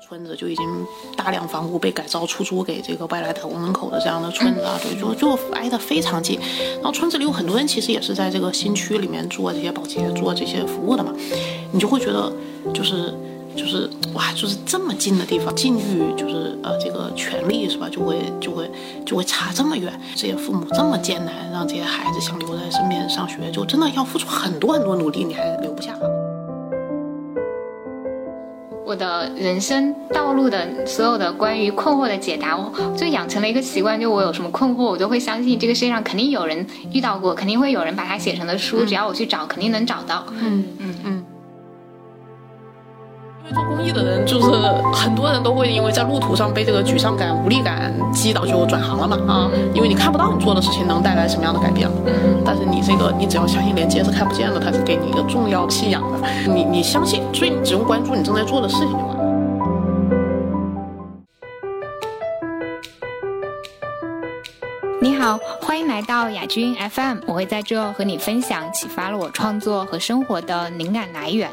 村子就已经大量房屋被改造出租给这个外来打工人口的这样的村子啊，对，就就挨得非常近。然后村子里有很多人其实也是在这个新区里面做这些保洁、做这些服务的嘛，你就会觉得就是就是哇，就是这么近的地方，境遇就是呃这个权利是吧，就会就会就会差这么远。这些父母这么艰难，让这些孩子想留在身边上学，就真的要付出很多很多努力，你还留不下。我的人生道路的所有的关于困惑的解答，我就养成了一个习惯，就我有什么困惑，我都会相信这个世界上肯定有人遇到过，肯定会有人把它写成的书，只要我去找，肯定能找到。嗯嗯嗯。因为做公益的人，就是很多人都会因为在路途上被这个沮丧感、无力感击倒，就转行了嘛啊！因为你看不到你做的事情能带来什么样的改变。但是你这个，你只要相信连接是看不见的，它是给你一个重要信仰的。你你相信，所以你只用关注你正在做的事情就完了。你好，欢迎来到亚军 FM，我会在这和你分享启发了我创作和生活的灵感来源。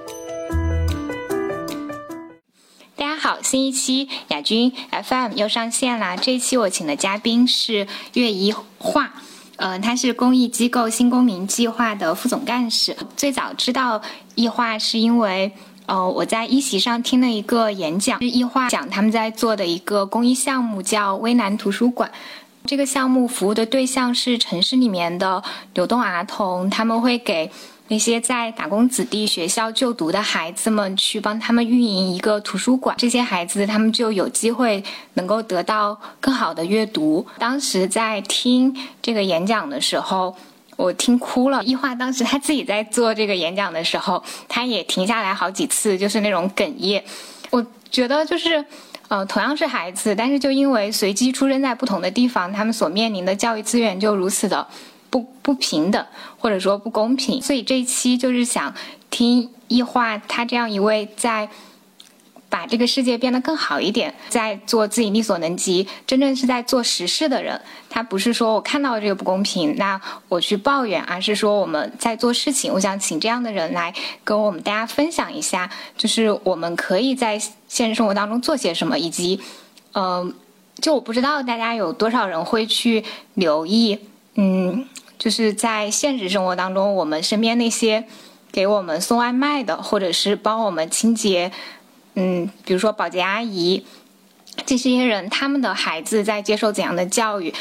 好，新一期亚军 FM 又上线啦！这一期我请的嘉宾是岳一画，呃，他是公益机构新公民计划的副总干事。最早知道一画是因为，呃，我在一席上听了一个演讲，是一画讲他们在做的一个公益项目，叫微南图书馆。这个项目服务的对象是城市里面的流动儿童，他们会给那些在打工子弟学校就读的孩子们去帮他们运营一个图书馆，这些孩子他们就有机会能够得到更好的阅读。当时在听这个演讲的时候，我听哭了。一画当时他自己在做这个演讲的时候，他也停下来好几次，就是那种哽咽。我觉得就是。呃，同样是孩子，但是就因为随机出生在不同的地方，他们所面临的教育资源就如此的不不平等，或者说不公平。所以这一期就是想听易画他这样一位在。把这个世界变得更好一点，在做自己力所能及，真正是在做实事的人。他不是说我看到这个不公平，那我去抱怨，而是说我们在做事情。我想请这样的人来跟我们大家分享一下，就是我们可以在现实生活当中做些什么，以及，嗯，就我不知道大家有多少人会去留意，嗯，就是在现实生活当中，我们身边那些给我们送外卖的，或者是帮我们清洁。嗯，比如说保洁阿姨，这些人他们的孩子在接受怎样的教育？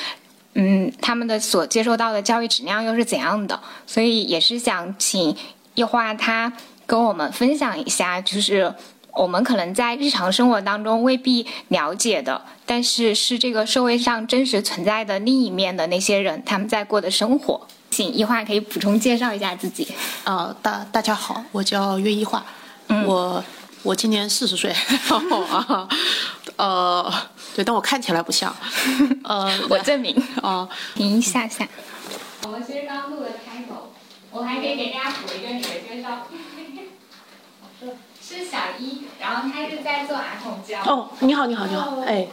嗯，他们的所接受到的教育质量又是怎样的？所以也是想请一花他跟我们分享一下，就是我们可能在日常生活当中未必了解的，但是是这个社会上真实存在的另一面的那些人，他们在过的生活。请一化可以补充介绍一下自己。啊，大大家好，我叫岳一花，我。我今年四十岁，啊，呃，对，但我看起来不像，呃，我证明，啊，停一下下。我们其实刚录了开头，我还可以给大家补一个你的介绍，是小一，然后他是在做儿童教。哦，你好，你好，你好，哎。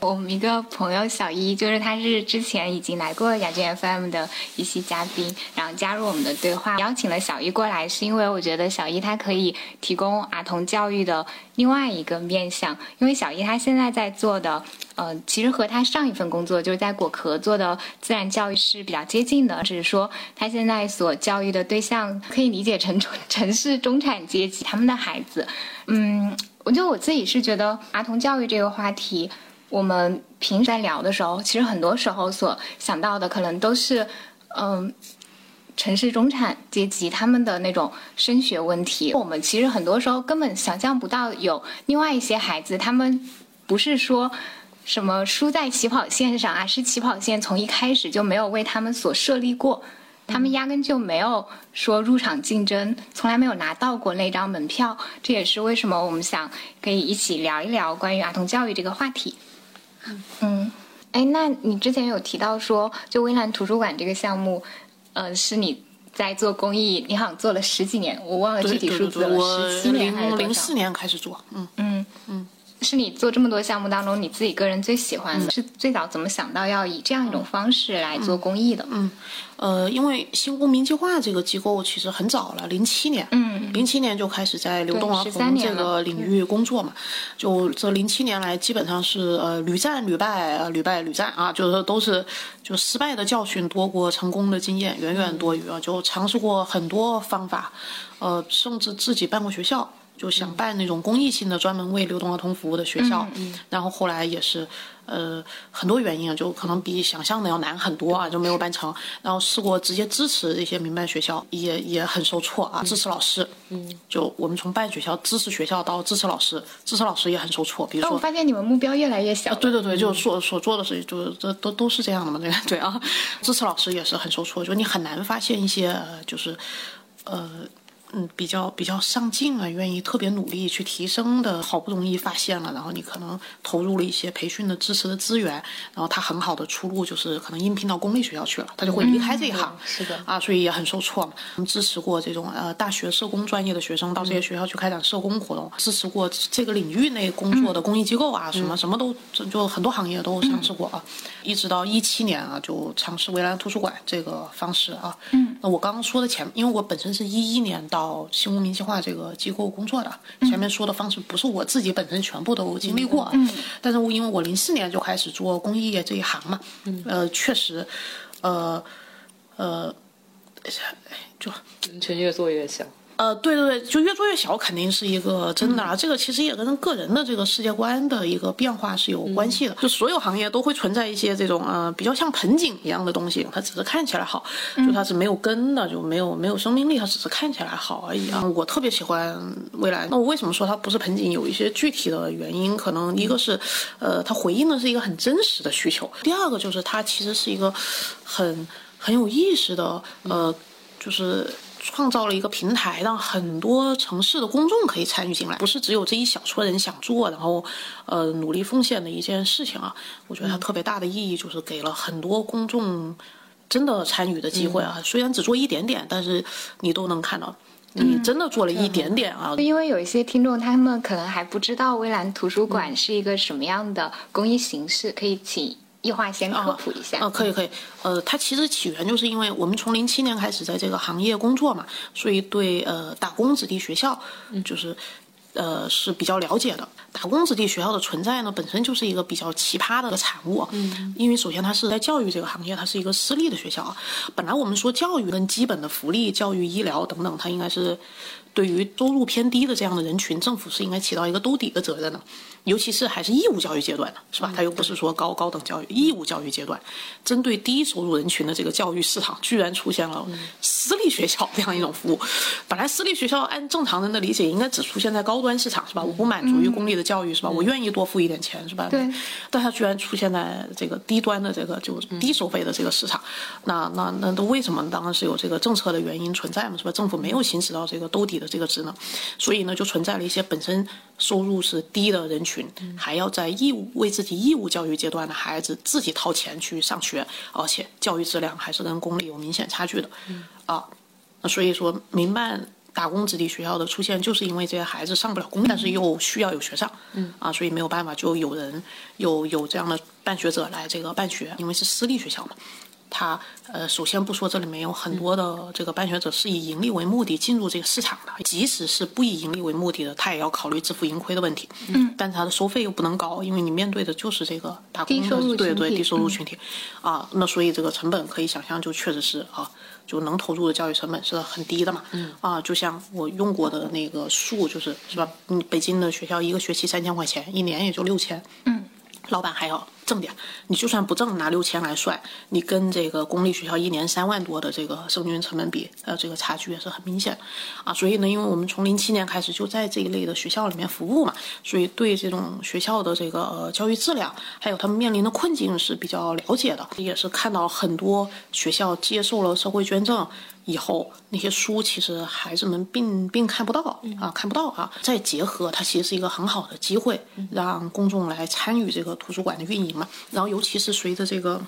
我们一个朋友小一，就是他是之前已经来过雅君 FM 的一些嘉宾，然后加入我们的对话。邀请了小一过来，是因为我觉得小一他可以提供儿童教育的另外一个面向。因为小一他现在在做的，呃，其实和他上一份工作就是在果壳做的自然教育是比较接近的，只是说他现在所教育的对象可以理解成城市中产阶级他们的孩子。嗯，我觉得我自己是觉得儿童教育这个话题。我们平时在聊的时候，其实很多时候所想到的可能都是，嗯，城市中产阶级他们的那种升学问题。我们其实很多时候根本想象不到有另外一些孩子，他们不是说什么输在起跑线上啊，是起跑线从一开始就没有为他们所设立过，他们压根就没有说入场竞争，从来没有拿到过那张门票。这也是为什么我们想可以一起聊一聊关于儿童教育这个话题。嗯，哎，那你之前有提到说，就微蓝图书馆这个项目，呃，是你在做公益，你好像做了十几年，我忘了具体数字了，十七年还是零四年开始做，嗯。嗯。嗯，是你做这么多项目当中，你自己个人最喜欢的？是最早怎么想到要以这样一种方式来做公益的？嗯，呃，因为新公民计划这个机构其实很早了，零七年，嗯，零七年就开始在流动儿13童这个领域工作嘛，就这零七年来基本上是呃屡战屡败，呃屡败屡战啊，就是都是就失败的教训多过成功的经验，远远多于啊，就尝试过很多方法，呃，甚至自己办过学校。就想办那种公益性的，专门为流动儿童服务的学校，然后后来也是，呃，很多原因啊，就可能比想象的要难很多啊，就没有办成。然后试过直接支持一些民办学校，也也很受挫啊，支持老师，嗯，就我们从办学校、支持学校到支持老师，支持老师也很受挫。比如说，我，发现你们目标越来越小了。对对对，就所所做的事情，就是这都都是这样的嘛，对 对啊，支持老师也是很受挫，就你很难发现一些呃就是，呃。嗯，比较比较上进啊，愿意特别努力去提升的，好不容易发现了，然后你可能投入了一些培训的支持的资源，然后他很好的出路就是可能应聘到公立学校去了，他就会离开这一行，是的啊，所以也很受挫嘛。我们支持过这种呃大学社工专业的学生到这些学校去开展社工活动，支持过这个领域内工作的公益机构啊，什么什么都就就很多行业都尝试过啊，一直到一七年啊，就尝试围栏图书馆这个方式啊。嗯，那我刚刚说的前，因为我本身是一一年到新公民计划这个机构工作的，前面说的方式不是我自己本身全部都经历过，嗯，但是我因为我零四年就开始做公益业这一行嘛，嗯，呃，确实，呃，呃，就人群越做越小。呃，对对对，就越做越小，肯定是一个真的啊。这个其实也跟个人的这个世界观的一个变化是有关系的。就所有行业都会存在一些这种呃比较像盆景一样的东西，它只是看起来好，就它是没有根的，就没有没有生命力，它只是看起来好而已啊。我特别喜欢未来，那我为什么说它不是盆景？有一些具体的原因，可能一个是，呃，它回应的是一个很真实的需求；第二个就是它其实是一个很很有意识的，呃，就是。创造了一个平台，让很多城市的公众可以参与进来，不是只有这一小撮人想做，然后呃努力奉献的一件事情啊。我觉得它特别大的意义就是给了很多公众真的参与的机会啊。虽然只做一点点，但是你都能看到，你真的做了一点点啊。因为有一些听众，他们可能还不知道微蓝图书馆是一个什么样的公益形式，可以请易化先科普一下。啊，可以可以，呃，它其实起源就是因为我们从零七年开始在这个行业工作嘛，所以对呃打工子弟学校，就是呃是比较了解的。打工子弟学校的存在呢，本身就是一个比较奇葩的产物。嗯，因为首先它是在教育这个行业，它是一个私立的学校啊。本来我们说教育跟基本的福利、教育、医疗等等，它应该是对于收入偏低的这样的人群，政府是应该起到一个兜底的责任的。尤其是还是义务教育阶段的，是吧？它又不是说高高等教育，义务教育阶段，针对低收入人群的这个教育市场，居然出现了私立学校这样一种服务。本来私立学校按正常人的理解，应该只出现在高端市场，是吧？我不满足于公立的教育，是吧？我愿意多付一点钱，是吧？对。但它居然出现在这个低端的这个就低收费的这个市场，那那那都为什么？当然是有这个政策的原因存在嘛，是吧？政府没有行使到这个兜底的这个职能，所以呢，就存在了一些本身收入是低的人群。还要在义务为自己义务教育阶段的孩子自己掏钱去上学，而且教育质量还是跟公立有明显差距的，啊，那所以说民办打工子弟学校的出现，就是因为这些孩子上不了公立，但是又需要有学上，啊，所以没有办法，就有人有有这样的办学者来这个办学，因为是私立学校嘛。他呃，首先不说这里面有很多的这个办学者是以盈利为目的进入这个市场的，即使是不以盈利为目的的，他也要考虑自负盈亏的问题。嗯，但是他的收费又不能高，因为你面对的就是这个打工的，对群体对低收入群体，啊，那所以这个成本可以想象，就确实是啊，就能投入的教育成本是很低的嘛。嗯，啊，就像我用过的那个数，就是是吧？嗯，北京的学校一个学期三千块钱，一年也就六千。嗯。老板还要挣点，你就算不挣，拿六千来算，你跟这个公立学校一年三万多的这个生均成本比，呃，这个差距也是很明显啊。所以呢，因为我们从零七年开始就在这一类的学校里面服务嘛，所以对这种学校的这个呃教育质量，还有他们面临的困境是比较了解的，也是看到很多学校接受了社会捐赠。以后那些书其实孩子们并并看不到啊，看不到啊。再结合它，其实是一个很好的机会，让公众来参与这个图书馆的运营嘛。然后，尤其是随着这个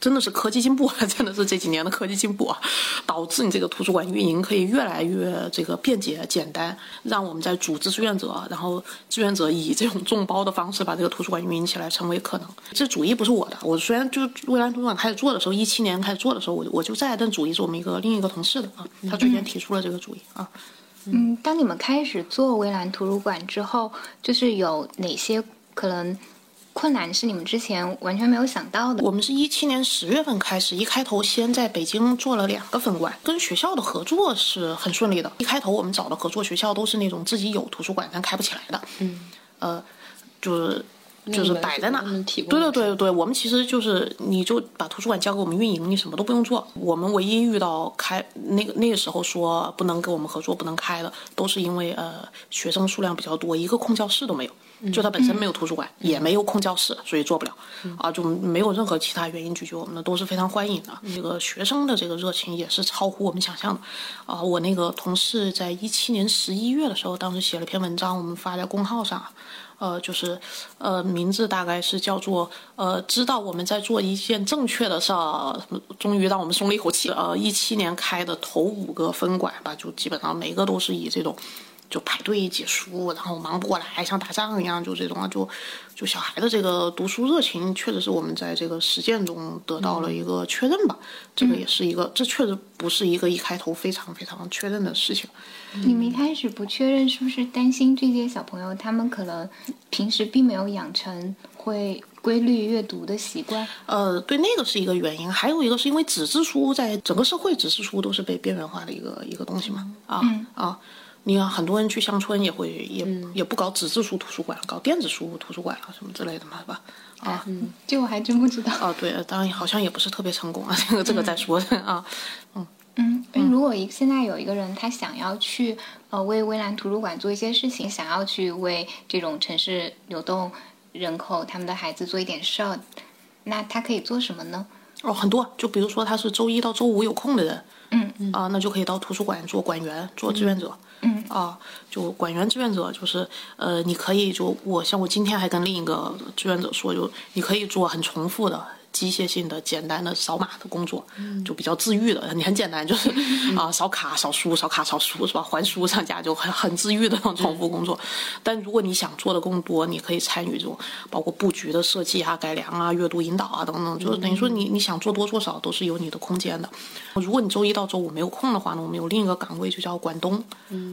真的是科技进步，真的是这几年的科技进步啊，导致你这个图书馆运营可以越来越这个便捷简单，让我们在组织志愿者，然后志愿者以这种众包的方式把这个图书馆运营起来成为可能。这主意不是我的，我虽然就蔚蓝图书馆开始做的时候，一七年开始做的时候，我我就在，但主意是我们一个另一个同事的啊，他最先提出了这个主意啊。嗯，当你们开始做蔚蓝图书馆之后，就是有哪些可能？困难是你们之前完全没有想到的。我们是一七年十月份开始，一开头先在北京做了两个分馆，跟学校的合作是很顺利的。一开头我们找的合作学校都是那种自己有图书馆但开不起来的，嗯，呃，就是就是摆在那。对对对对，我们其实就是你就把图书馆交给我们运营，你什么都不用做。我们唯一遇到开那个那个时候说不能跟我们合作、不能开的，都是因为呃学生数量比较多，一个空教室都没有。就它本身没有图书馆，也没有空教室，所以做不了，啊，就没有任何其他原因拒绝我们的，都是非常欢迎的。这个学生的这个热情也是超乎我们想象的，啊，我那个同事在一七年十一月的时候，当时写了篇文章，我们发在公号上，呃，就是，呃，名字大概是叫做，呃，知道我们在做一件正确的事儿，终于让我们松了一口气。呃，一七年开的头五个分馆吧，就基本上每个都是以这种。就排队解书，然后忙不过来，像打仗一样，就这种啊，就就小孩的这个读书热情，确实是我们在这个实践中得到了一个确认吧。这个也是一个，这确实不是一个一开头非常非常确认的事情。你们一开始不确认，是不是担心这些小朋友他们可能平时并没有养成会规律阅读的习惯？呃，对，那个是一个原因，还有一个是因为纸质书在整个社会，纸质书都是被边缘化的一个一个东西嘛。啊啊。你看，很多人去乡村也会也也不搞纸质书图书馆，搞电子书图书馆啊什么之类的嘛，是吧？啊，嗯，这我还真不知道。啊，对，当然好像也不是特别成功啊，这个这个再说啊，嗯嗯。如果一现在有一个人他想要去呃为蔚蓝图书馆做一些事情，想要去为这种城市流动人口他们的孩子做一点事儿，那他可以做什么呢？哦，很多，就比如说他是周一到周五有空的人，嗯嗯，啊，那就可以到图书馆做馆员，做志愿者。嗯嗯啊，就管员志愿者就是，呃，你可以就我像我今天还跟另一个志愿者说，就你可以做很重复的。机械性的、简单的扫码的工作，就比较治愈的。你很简单，就是 啊，扫卡、扫书、扫卡、扫书，是吧？还书上架就很很治愈的那种重复工作。但如果你想做的更多，你可以参与这种包括布局的设计啊、改良啊、阅读引导啊等等，就是等于说你你想做多做少都是有你的空间的。如果你周一到周五没有空的话呢，我们有另一个岗位就叫管东，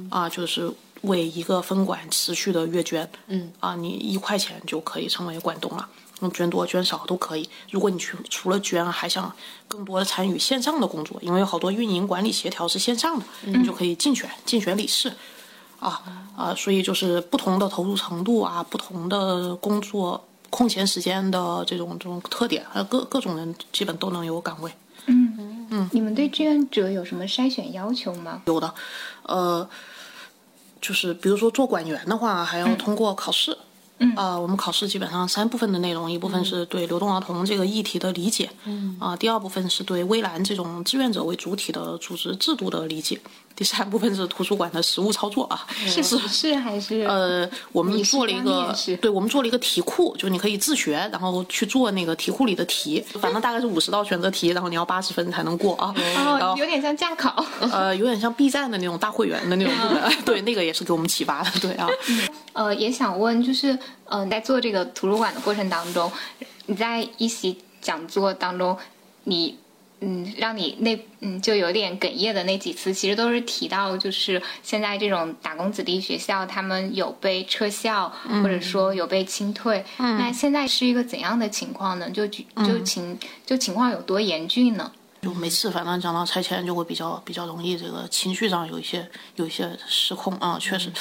啊，就是为一个分管持续的月捐，嗯，啊，你一块钱就可以成为管东了。捐多捐少都可以。如果你去除了捐，还想更多的参与线上的工作，因为有好多运营管理协调是线上的，你就可以竞选竞选理事，啊啊，所以就是不同的投入程度啊，不同的工作空闲时间的这种这种特点，还有各各种人基本都能有岗位。嗯嗯，你们对志愿者有什么筛选要求吗？有的，呃，就是比如说做管员的话，还要通过考试。嗯啊，我们考试基本上三部分的内容，一部分是对流动儿童这个议题的理解，嗯。啊，第二部分是对微蓝这种志愿者为主体的组织制度的理解，第三部分是图书馆的实物操作啊。是是是还是？呃，我们做了一个，对，我们做了一个题库，就你可以自学，然后去做那个题库里的题，反正大概是五十道选择题，然后你要八十分才能过啊。哦，有点像驾考。呃，有点像 B 站的那种大会员的那种部分，对，那个也是给我们启发的，对啊。呃，也想问，就是，嗯，在做这个图书馆的过程当中，你在一席讲座当中，你，嗯，让你那，嗯，就有点哽咽的那几次，其实都是提到，就是现在这种打工子弟学校，他们有被撤校，或者说有被清退。那现在是一个怎样的情况呢？就就情就情况有多严峻呢？就每次反正讲到拆迁，就会比较比较容易这个情绪上有一些有一些失控啊，确实，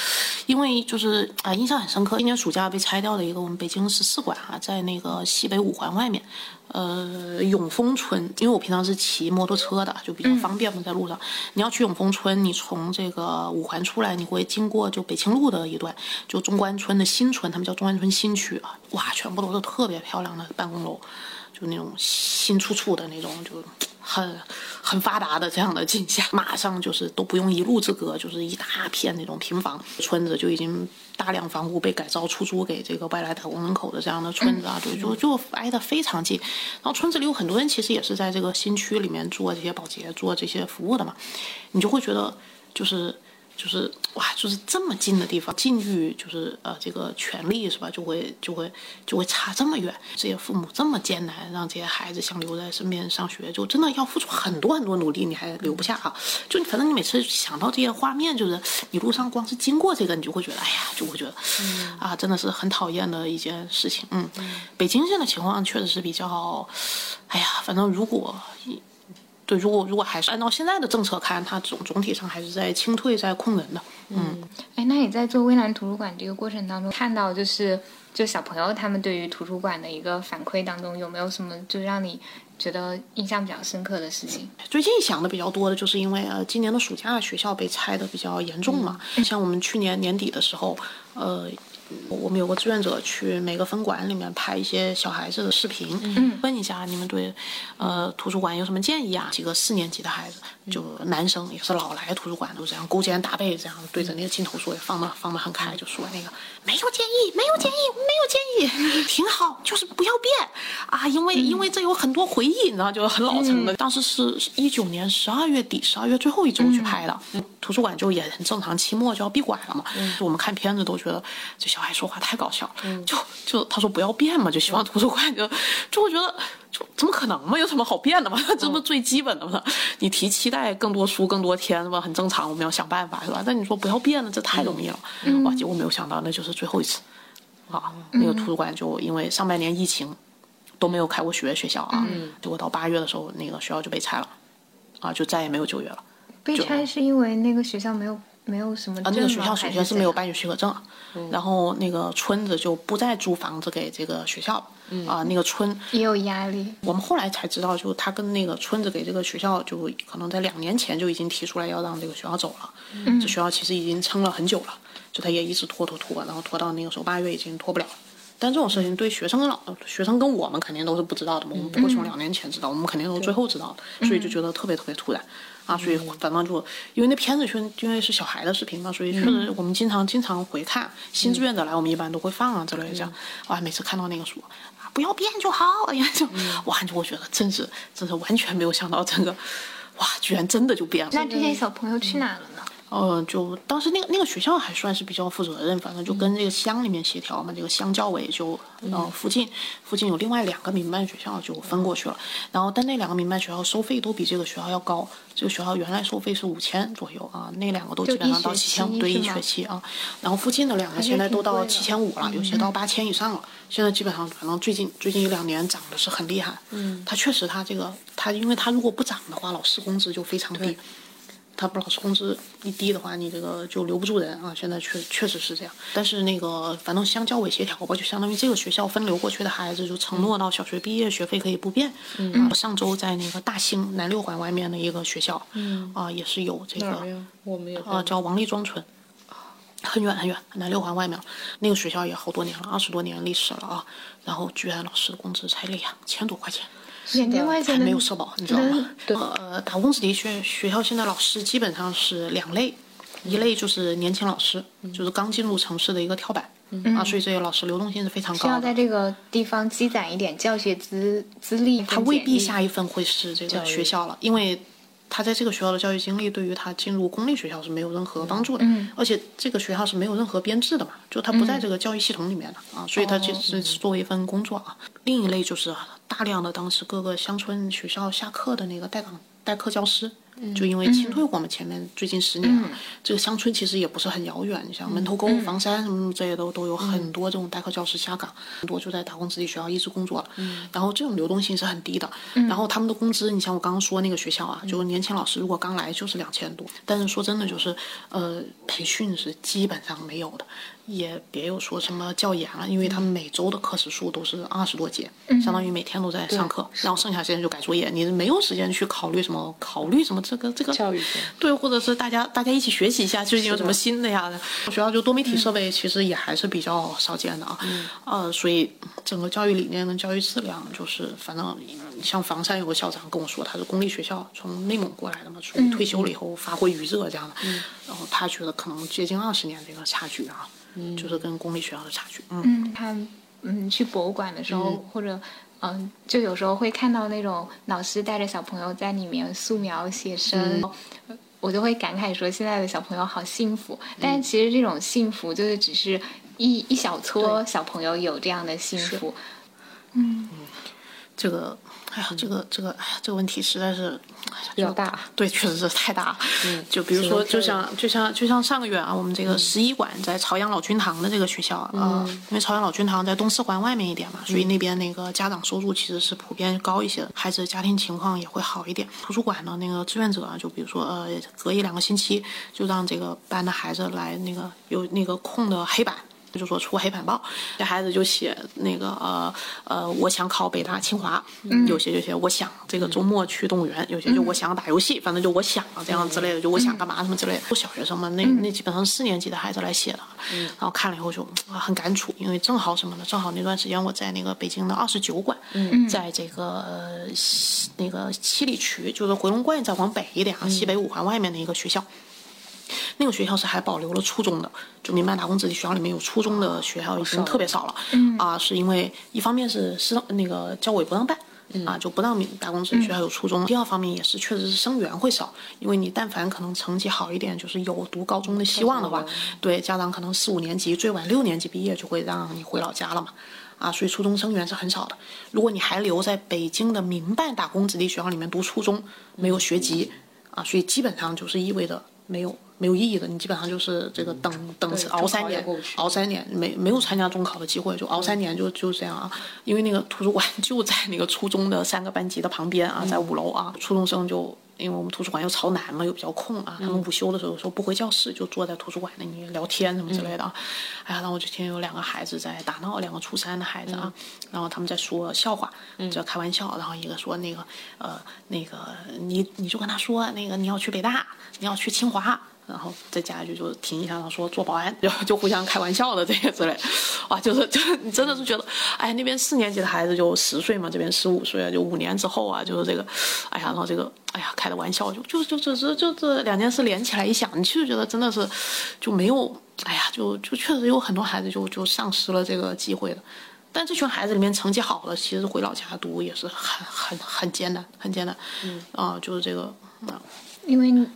因为就是啊印象很深刻，今年暑假被拆掉的一个我们北京十四馆啊，在那个西北五环外面，呃永丰村，因为我平常是骑摩托车的，就比较方便嘛，在路上。你要去永丰村，你从这个五环出来，你会经过就北清路的一段，就中关村的新村，他们叫中关村新区啊，哇，全部都是特别漂亮的办公楼。就那种新出处的那种，就很很发达的这样的景象，马上就是都不用一路之隔，就是一大片那种平房村子就已经大量房屋被改造出租给这个外来打工人口的这样的村子啊，对，就就挨得非常近。然后村子里有很多人其实也是在这个新区里面做这些保洁、做这些服务的嘛，你就会觉得就是。就是哇，就是这么近的地方，境遇就是呃，这个权利是吧，就会就会就会差这么远。这些父母这么艰难，让这些孩子想留在身边上学，就真的要付出很多很多努力，你还留不下啊？就反正你每次想到这些画面，就是你路上光是经过这个，你就会觉得，哎呀，就会觉得啊，真的是很讨厌的一件事情。嗯，北京现在情况确实是比较，哎呀，反正如果。对，如果如果还是按照现在的政策看，它总总体上还是在清退，在控人的。嗯，哎，那你在做微蓝图书馆这个过程当中，看到就是就小朋友他们对于图书馆的一个反馈当中，有没有什么就让你觉得印象比较深刻的事情？最近想的比较多的就是因为呃，今年的暑假学校被拆的比较严重嘛，像我们去年年底的时候，呃。我们有个志愿者去每个分馆里面拍一些小孩子的视频，问一下你们对，呃，图书馆有什么建议啊？几个四年级的孩子，就男生也是老来图书馆，都这样勾肩搭背，这样对着那个镜头说，也放的放的很开，就说那个没有建议，没有建议，没有建议，挺好，就是不要变啊，因为因为这有很多回忆，你知道，就是很老成的。当时是一九年十二月底，十二月最后一周去拍的，图书馆就也很正常，期末就要闭馆了嘛。我们看片子都觉得这小孩说话太搞笑，就就他说不要变嘛，就希望图书馆就就会觉得就怎么可能嘛，有什么好变的嘛？这不最基本的嘛？你提期待更多书更多天是吧？很正常，我们要想办法是吧？但你说不要变了，这太容易了。哇，结果没有想到那就是最后一次啊！那个图书馆就因为上半年疫情都没有开过学，学校啊，结果到八月的时候那个学校就被拆了啊，就再也没有九月了。被拆是因为那个学校没有。没有什么啊，那个学校首先是没有办学许可证，然后那个村子就不再租房子给这个学校啊，那个村也有压力。我们后来才知道，就他跟那个村子给这个学校，就可能在两年前就已经提出来要让这个学校走了。嗯这学校其实已经撑了很久了，就他也一直拖拖拖，然后拖到那个时候八月已经拖不了了。但这种事情对学生跟老学生跟我们肯定都是不知道的嘛，我们不会从两年前知道，我们肯定都最后知道的，所以就觉得特别特别突然。啊，所以反正就因为那片子确因为是小孩的视频嘛，所以确实我们经常经常回看。新志愿者来，我们一般都会放啊之类的这样。哇，每次看到那个书啊，不要变就好，哎呀就哇，就我觉得真是真是完全没有想到这个，哇，居然真的就变了。那这些小朋友去哪了呢？呃，就当时那个那个学校还算是比较负责任，反正就跟这个乡里面协调嘛，这个乡教委就呃附近附近有另外两个民办学校就分过去了，然后但那两个民办学校收费都比这个学校要高，这个学校原来收费是五千左右啊，那两个都基本上到七千五对一学期啊，然后附近的两个现在都到七千五了，有些到八千以上了，现在基本上反正最近最近一两年涨的是很厉害，嗯，它确实它这个它因为它如果不涨的话，老师工资就非常低。他不老师工资一低的话，你这个就留不住人啊！现在确确实是这样。但是那个反正乡教委协调吧，就相当于这个学校分流过去的孩子，就承诺到小学毕业学费可以不变。嗯。上周在那个大兴南六环外面的一个学校，嗯啊也是有这个，我们也啊叫王立庄村，很远很远，南六环外面，那个学校也好多年了，二十多年历史了啊。然后居然老师的工资才两千多块钱。两千块钱没有社保，你知道吗？呃，打工子弟学学校现在老师基本上是两类，一类就是年轻老师，就是刚进入城市的一个跳板啊，所以这些老师流动性是非常高。需要在这个地方积攒一点教学资资历。他未必下一份会是这个学校了，因为。他在这个学校的教育经历，对于他进入公立学校是没有任何帮助的。嗯，而且这个学校是没有任何编制的嘛，就他不在这个教育系统里面的啊，所以他其实是作为一份工作啊。另一类就是大量的当时各个乡村学校下课的那个代岗代课教师。就因为清退我们前面最近十年啊，这个乡村其实也不是很遥远，像门头沟、房山什么这些都都有很多这种代课教师下岗，很多就在打工子弟学校一直工作了。然后这种流动性是很低的。然后他们的工资，你像我刚刚说那个学校啊，就年轻老师如果刚来就是两千多，但是说真的就是，呃，培训是基本上没有的。也别有说什么教研了，因为他们每周的课时数都是二十多节，相当于每天都在上课，然后剩下时间就改作业，你没有时间去考虑什么考虑什么这个这个教育对，或者是大家大家一起学习一下最近有什么新的呀？学校就多媒体设备其实也还是比较少见的啊，呃，所以整个教育理念跟教育质量就是反正像房山有个校长跟我说，他是公立学校从内蒙过来的嘛，所以退休了以后发挥余热这样的，然后他觉得可能接近二十年这个差距啊。就是跟公立学校的差距。嗯，他嗯去博物馆的时候，或者嗯，就有时候会看到那种老师带着小朋友在里面素描写生，我就会感慨说，现在的小朋友好幸福。但其实这种幸福就是只是一一小撮小朋友有这样的幸福。嗯，这个。哎呀，这个这个，哎呀，这个问题实在是比较大。对，确实是太大了。嗯，就比如说，就像就像就像上个月啊，我们这个十一馆在朝阳老君堂的这个学校啊，因为朝阳老君堂在东四环外面一点嘛，所以那边那个家长收入其实是普遍高一些的，孩子家庭情况也会好一点。图书馆呢，那个志愿者啊，就比如说呃，隔一两个星期就让这个班的孩子来那个有那个空的黑板。就说出黑板报，这孩子就写那个呃呃，我想考北大清华，有些就写我想这个周末去动物园，有些就我想打游戏，反正就我想啊这样之类的，就我想干嘛什么之类的。小学生嘛，那那基本上四年级的孩子来写的，然后看了以后就很感触，因为正好什么呢？正好那段时间我在那个北京的二十九馆，在这个那个七里渠，就是回龙观再往北一点啊，西北五环外面的一个学校。那个学校是还保留了初中的，就民办打工子弟学校里面有初中的学校已经特别少了。啊，是因为一方面是是那个教委不让办，啊就不让民打工子弟学校有初中。第二方面也是确实是生源会少，因为你但凡可能成绩好一点，就是有读高中的希望的话，对家长可能四五年级最晚六年级毕业就会让你回老家了嘛。啊，所以初中生源是很少的。如果你还留在北京的民办打工子弟学校里面读初中，没有学籍，啊，所以基本上就是意味着没有。没有意义的，你基本上就是这个等等熬三年，熬三年没没有参加中考的机会，就熬三年就就这样啊。因为那个图书馆就在那个初中的三个班级的旁边啊，在五楼啊，初中生就。因为我们图书馆又朝南嘛，又比较空啊。他们午休的时候说不回教室，就坐在图书馆那里聊天什么之类的。哎呀，然后我就听有两个孩子在打闹，两个初三的孩子啊，然后他们在说笑话，在开玩笑。然后一个说那个呃那个你你就跟他说那个你要去北大，你要去清华。然后再加一句，就停一下，然后说做保安，然 后就互相开玩笑的这些之类，哇，就是 就是你真的是觉得，哎，那边四年级的孩子就十岁嘛，这边十五岁啊，就五年之后啊，就是这个，哎呀，然后这个，哎呀，开的玩笑，就就就就就就这两件事连起来一想，你其实觉得真的是就没有，哎呀，就就确实有很多孩子就就丧失了这个机会了。但这群孩子里面成绩好的，其实回老家读也是很很很艰难，很艰难。嗯啊，就是这个啊，因为。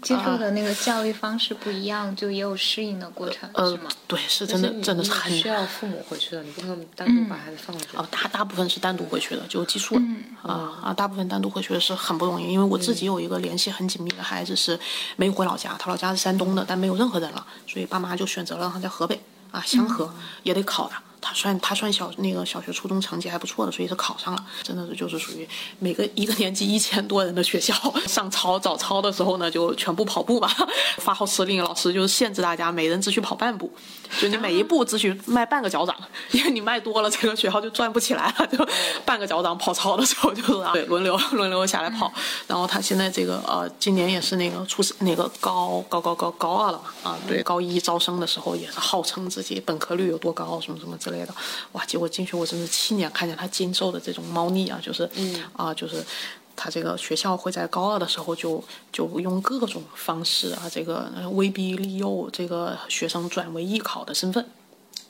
接受的那个教育方式不一样，就也有适应的过程，是吗？对，是真的，真的是很需要父母回去的，你不能单独把孩子放回去。哦，大大部分是单独回去的，就寄宿啊啊，大部分单独回去的是很不容易，因为我自己有一个联系很紧密的孩子是没有回老家，他老家是山东的，但没有任何人了，所以爸妈就选择了让他在河北啊，香河也得考的。他算他算小那个小学初中成绩还不错的，所以他考上了。真的是就是属于每个一个年级一千多人的学校，上操早操的时候呢，就全部跑步嘛。发号施令，老师就是限制大家每人只许跑半步，就你每一步只许迈半个脚掌，因为你迈多了，这个学校就转不起来了。就半个脚掌跑操的时候就是对轮流 轮流下来跑。然后他现在这个呃今年也是那个初那个高高高高高二了嘛啊对高一招生的时候也是号称自己本科率有多高什么什么之。类的，哇！结果进去我真是亲眼看见他经受的这种猫腻啊，就是，啊，就是他这个学校会在高二的时候就就用各种方式啊，这个威逼利诱这个学生转为艺考的身份，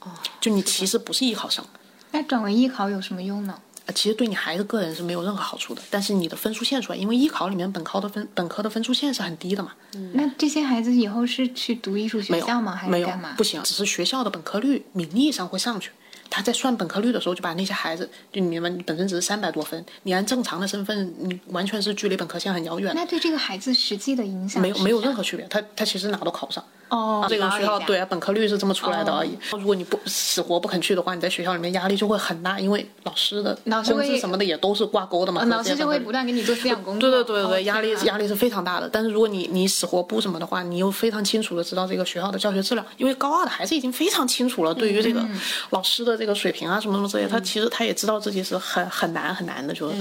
哦，就你其实不是艺考生，那转为艺考有什么用呢？其实对你孩子个人是没有任何好处的，但是你的分数线出来，因为艺考里面本科的分本科的分数线是很低的嘛。那这些孩子以后是去读艺术学校吗？还是干嘛？不行，只是学校的本科率名义上会上去。他在算本科率的时候，就把那些孩子，就你们本身只是三百多分，你按正常的身份，你完全是距离本科线很遥远。那对这个孩子实际的影响没有没有任何区别，他他其实哪都考不上。哦，这个学校对。啊，本科率是这么出来的而已。如果你不死活不肯去的话，你在学校里面压力就会很大，因为老师的老师工资什么的也都是挂钩的嘛。老师就会不断给你做思想工作。对对对压力压力是非常大的。但是如果你你死活不什么的话，你又非常清楚的知道这个学校的教学质量，因为高二的孩子已经非常清楚了，对于这个嗯老师的这个水平啊什么什么之类的，他其实他也知道自己是很很难很难的，就是。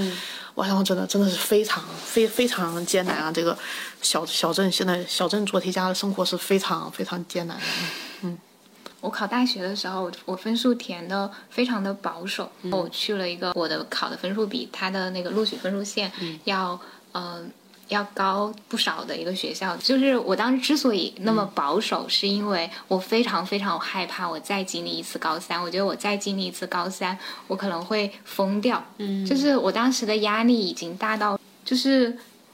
嗯哇，真的真的是非常非非常艰难啊！这个小小镇现在小镇做题家的生活是非常非常艰难的。嗯我考大学的时候，我分数填的非常的保守，我去了一个我的考的分数比他的那个录取分数线要嗯、呃要高不少的一个学校。就是我当时之所以那么保守，是因为我非常非常害怕我再经历一次高三。我觉得我再经历一次高三，我可能会疯掉。嗯，就是我当时的压力已经大到，就是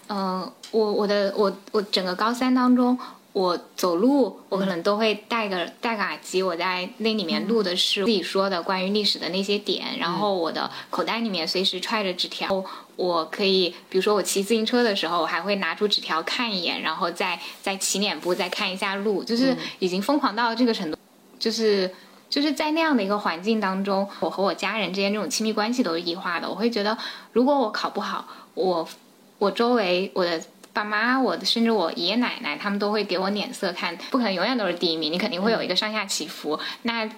嗯、呃我我的我我整个高三当中。我走路，我可能都会带个带个耳机，我在那里面录的是自己说的关于历史的那些点，然后我的口袋里面随时揣着纸条，我可以，比如说我骑自行车的时候，我还会拿出纸条看一眼，然后再再骑两步再看一下路，就是已经疯狂到这个程度，就是就是在那样的一个环境当中，我和我家人之间这种亲密关系都是异化的。我会觉得，如果我考不好，我我周围我的爸妈，我的甚至我爷爷奶奶，他们都会给我脸色看，不可能永远都是第一名，你肯定会有一个上下起伏。那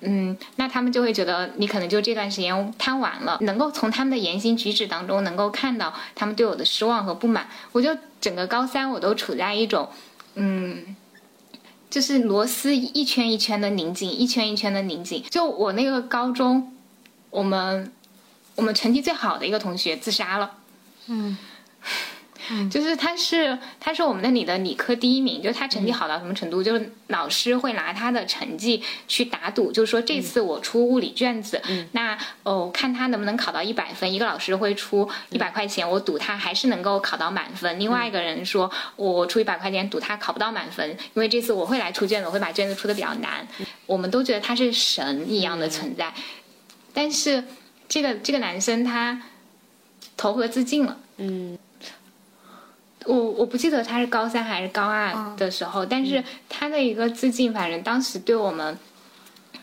嗯，那他们就会觉得你可能就这段时间贪玩了，能够从他们的言行举止当中能够看到他们对我的失望和不满。我就整个高三我都处在一种，嗯，就是螺丝一圈一圈的拧紧，一圈一圈的拧紧。就我那个高中，我们我们成绩最好的一个同学自杀了。就是他是他是我们那里的理科第一名，就是他成绩好到什么程度，就是老师会拿他的成绩去打赌，就是说这次我出物理卷子，那哦看他能不能考到一百分，一个老师会出一百块钱，我赌他还是能够考到满分，另外一个人说我出一百块钱赌他考不到满分，因为这次我会来出卷子，我会把卷子出的比较难，我们都觉得他是神一样的存在，但是这个这个男生他投河自尽了。我我不记得他是高三还是高二的时候，但是他的一个自尽，反正当时对我们。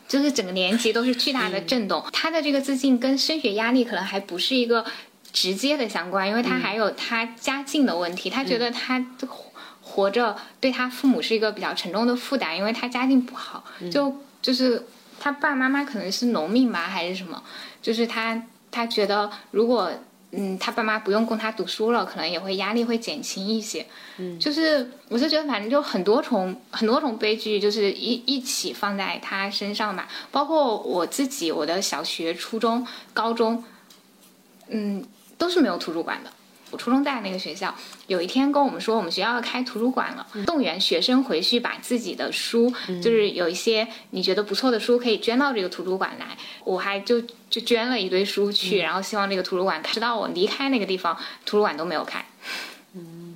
就是整个年级都是巨大的震动，他的这个自尽跟升学压力可能还不是一个直接的相关，因为他还有他家境的问题，他觉得他活活着对他父母是一个比较沉重的负担，因为他家境不好，就就是他爸爸妈妈可能是农民吧还是什么，就是他他觉得如果嗯他爸妈不用供他读书了，可能也会压力会减轻一些。嗯，就是我就觉得反正就很多重很多种悲剧，就是一一起放在他身上吧。包括我自己，我的小学、初中、高中，嗯，都是没有图书馆的。我初中在那个学校，有一天跟我们说，我们学校要开图书馆了，动员学生回去把自己的书，就是有一些你觉得不错的书，可以捐到这个图书馆来。我还就就捐了一堆书去，然后希望这个图书馆开。直到我离开那个地方，图书馆都没有开。嗯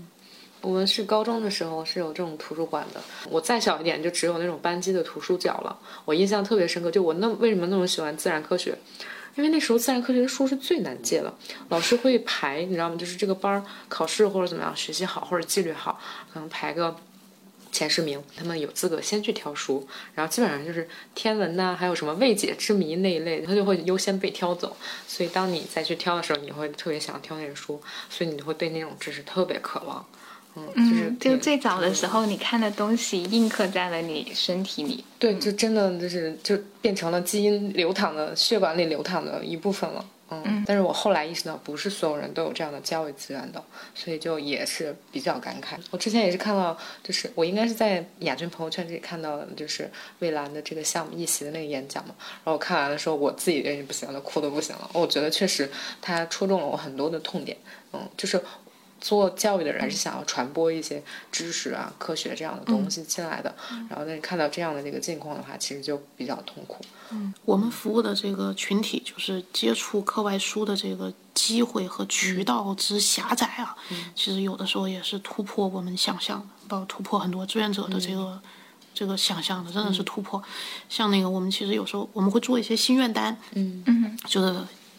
我们是高中的时候是有这种图书馆的，我再小一点就只有那种班级的图书角了。我印象特别深刻，就我那为什么那么喜欢自然科学？因为那时候自然科学的书是最难借的，老师会排，你知道吗？就是这个班儿考试或者怎么样，学习好或者纪律好，可能排个前十名，他们有资格先去挑书，然后基本上就是天文呐、还有什么未解之谜那一类，他就会优先被挑走。所以当你再去挑的时候，你会特别想挑那个书，所以你就会对那种知识特别渴望。嗯，就是嗯，就最早的时候，你看的东西印刻在了你身体里。对，就真的就是就变成了基因流淌的血管里流淌的一部分了。嗯，但是我后来意识到，不是所有人都有这样的教育资源的，所以就也是比较感慨。我之前也是看到，就是我应该是在亚军朋友圈这里看到的，就是蔚蓝的这个项目一席的那个演讲嘛。然后我看完的时候，我自己也不行了，哭的不行了。我觉得确实他戳中了我很多的痛点。嗯，就是做教育的人还是想要传播一些知识啊、科学这样的东西进来的。然后，但是看到这样的这个境况的话，其实就比较痛苦。嗯我们服务的这个群体，就是接触课外书的这个机会和渠道之狭窄啊，其实有的时候也是突破我们想象的，包括突破很多志愿者的这个、这个想象的，真的是突破。像那个我们其实有时候我们会做一些心愿单，嗯。嗯，就是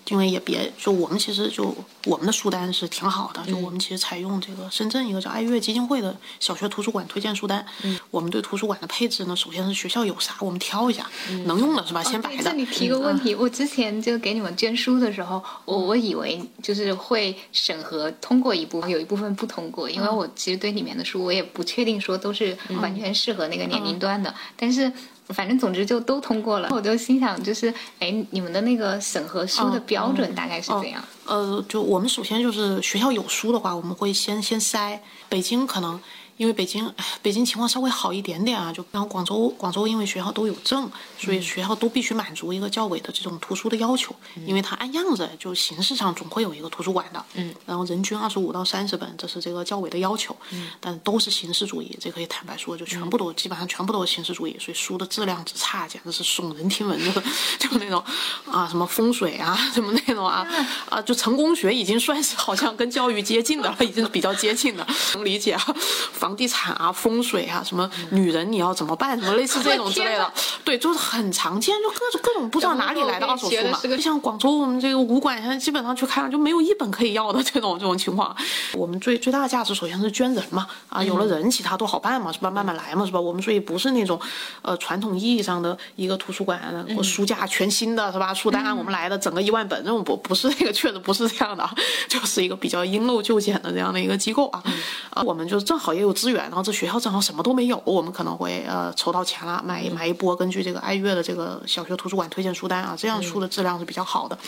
因为也别就我们其实就我们的书单是挺好的，就我们其实采用这个深圳一个叫爱乐基金会的小学图书馆推荐书单。嗯，我们对图书馆的配置呢，首先是学校有啥我们挑一下，能用的是吧？先摆着。这里提个问题，我之前就给你们捐书的时候，我我以为就是会审核通过一部分，有一部分不通过，因为我其实对里面的书我也不确定说都是完全适合那个年龄段的，但是。反正总之就都通过了，我就心想，就是哎，你们的那个审核书的标准大概是怎样？呃，就我们首先就是学校有书的话，我们会先先筛。北京可能。因为北京，北京情况稍微好一点点啊，就然后广州，广州因为学校都有证，所以学校都必须满足一个教委的这种图书的要求，因为它按样子就形式上总会有一个图书馆的，嗯，然后人均二十五到三十本，这是这个教委的要求，嗯，但都是形式主义，这可以坦白说，就全部都基本上全部都是形式主义，所以书的质量之差简直是耸人听闻，就 就那种啊什么风水啊什么那种啊啊，就成功学已经算是好像跟教育接近的了，已经比较接近的，能理解啊，房。地产啊，风水啊，什么女人你要怎么办？什么类似这种之类的，对，就是很常见，就各种各种不知道哪里来的二手书嘛。就像广州我们这个武馆，现在基本上去看就没有一本可以要的这种 这种情况。我们最最大的价值首先是捐人嘛，啊，有了人其他都好办嘛，是吧？慢慢来嘛，是吧？我们所以不是那种呃传统意义上的一个图书馆或书架全新的是吧？书单我们来的整个一万本，这种不不是那个，确实不是这样的，就是一个比较因陋就简的这样的一个机构啊。啊，我们就正好也有。资源，然后这学校正好什么都没有，我们可能会呃筹到钱了，买买一波，根据这个爱乐的这个小学图书馆推荐书单啊，这样书的质量是比较好的。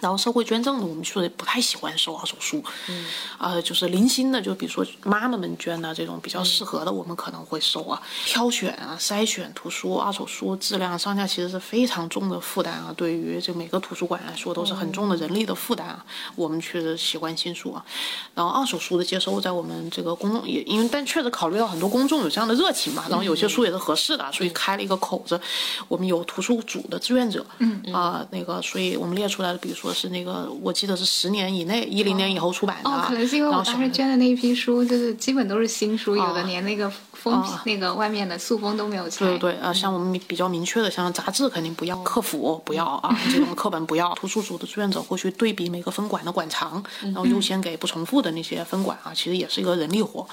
然后社会捐赠的，我们确实不太喜欢收二手书，嗯，呃，就是零星的，就比如说妈妈们捐的这种比较适合的，我们可能会收啊。挑选啊，筛选图书、二手书质量上架其实是非常重的负担啊，对于这每个图书馆来说都是很重的人力的负担啊。我们确实喜欢新书啊，然后二手书的接收在我们这个公众也因为，但确实考虑到很多公众有这样的热情嘛，然后有些书也是合适的，所以开了一个口子。我们有图书组的志愿者，嗯啊，那个，所以我们列出来的，比如说。是那个，我记得是十年以内，一零年以后出版的。哦，可能是因为我当时捐的那一批书，就是基本都是新书，有的连那个封那个外面的塑封都没有拆。对对呃，像我们比较明确的，像杂志肯定不要，客服不要啊，这种课本不要。图书组的志愿者会去对比每个分馆的馆藏，然后优先给不重复的那些分馆啊，其实也是一个人力活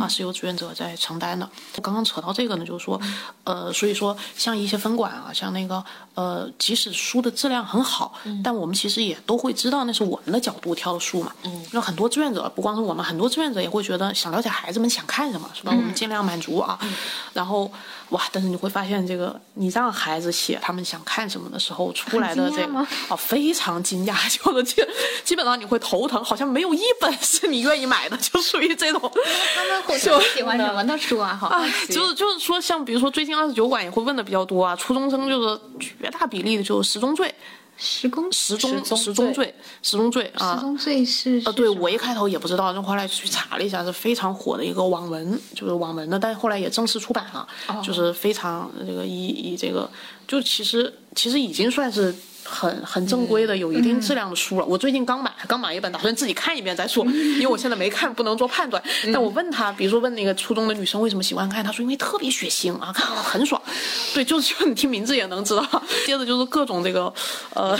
啊，是由志愿者在承担的。我刚刚扯到这个呢，就是说，呃，所以说像一些分馆啊，像那个呃，即使书的质量很好，但我们其实也都会知道那是我们的角度挑的书嘛。嗯，那很多志愿者，不光是我们，很多志愿者也会觉得想了解孩子们想看什么，是吧？我们尽量满足啊。然后哇，但是你会发现，这个你让孩子写他们想看什么的时候出来的这个啊，非常惊讶，就是基 基本上你会头疼，好像没有一本是你愿意买的，就属于这种。他们会喜欢什么的书啊？好，就是就是说，像比如说最近二十九馆也会问的比较多啊，初中生就是绝大比例的就是十宗罪。十宗十宗十宗罪十宗罪啊！十宗罪是呃，对我一开头也不知道，就后来去查了一下，是非常火的一个网文，就是网文的，但是后来也正式出版了，就是非常这个以以这个，就其实其实已经算是。很很正规的，有一定质量的书了。我最近刚买，刚买一本，打算自己看一遍再说，因为我现在没看，不能做判断。但我问他，比如说问那个初中的女生为什么喜欢看，他说因为特别血腥啊，看了很爽。对，就是就你听名字也能知道。接着就是各种这个呃。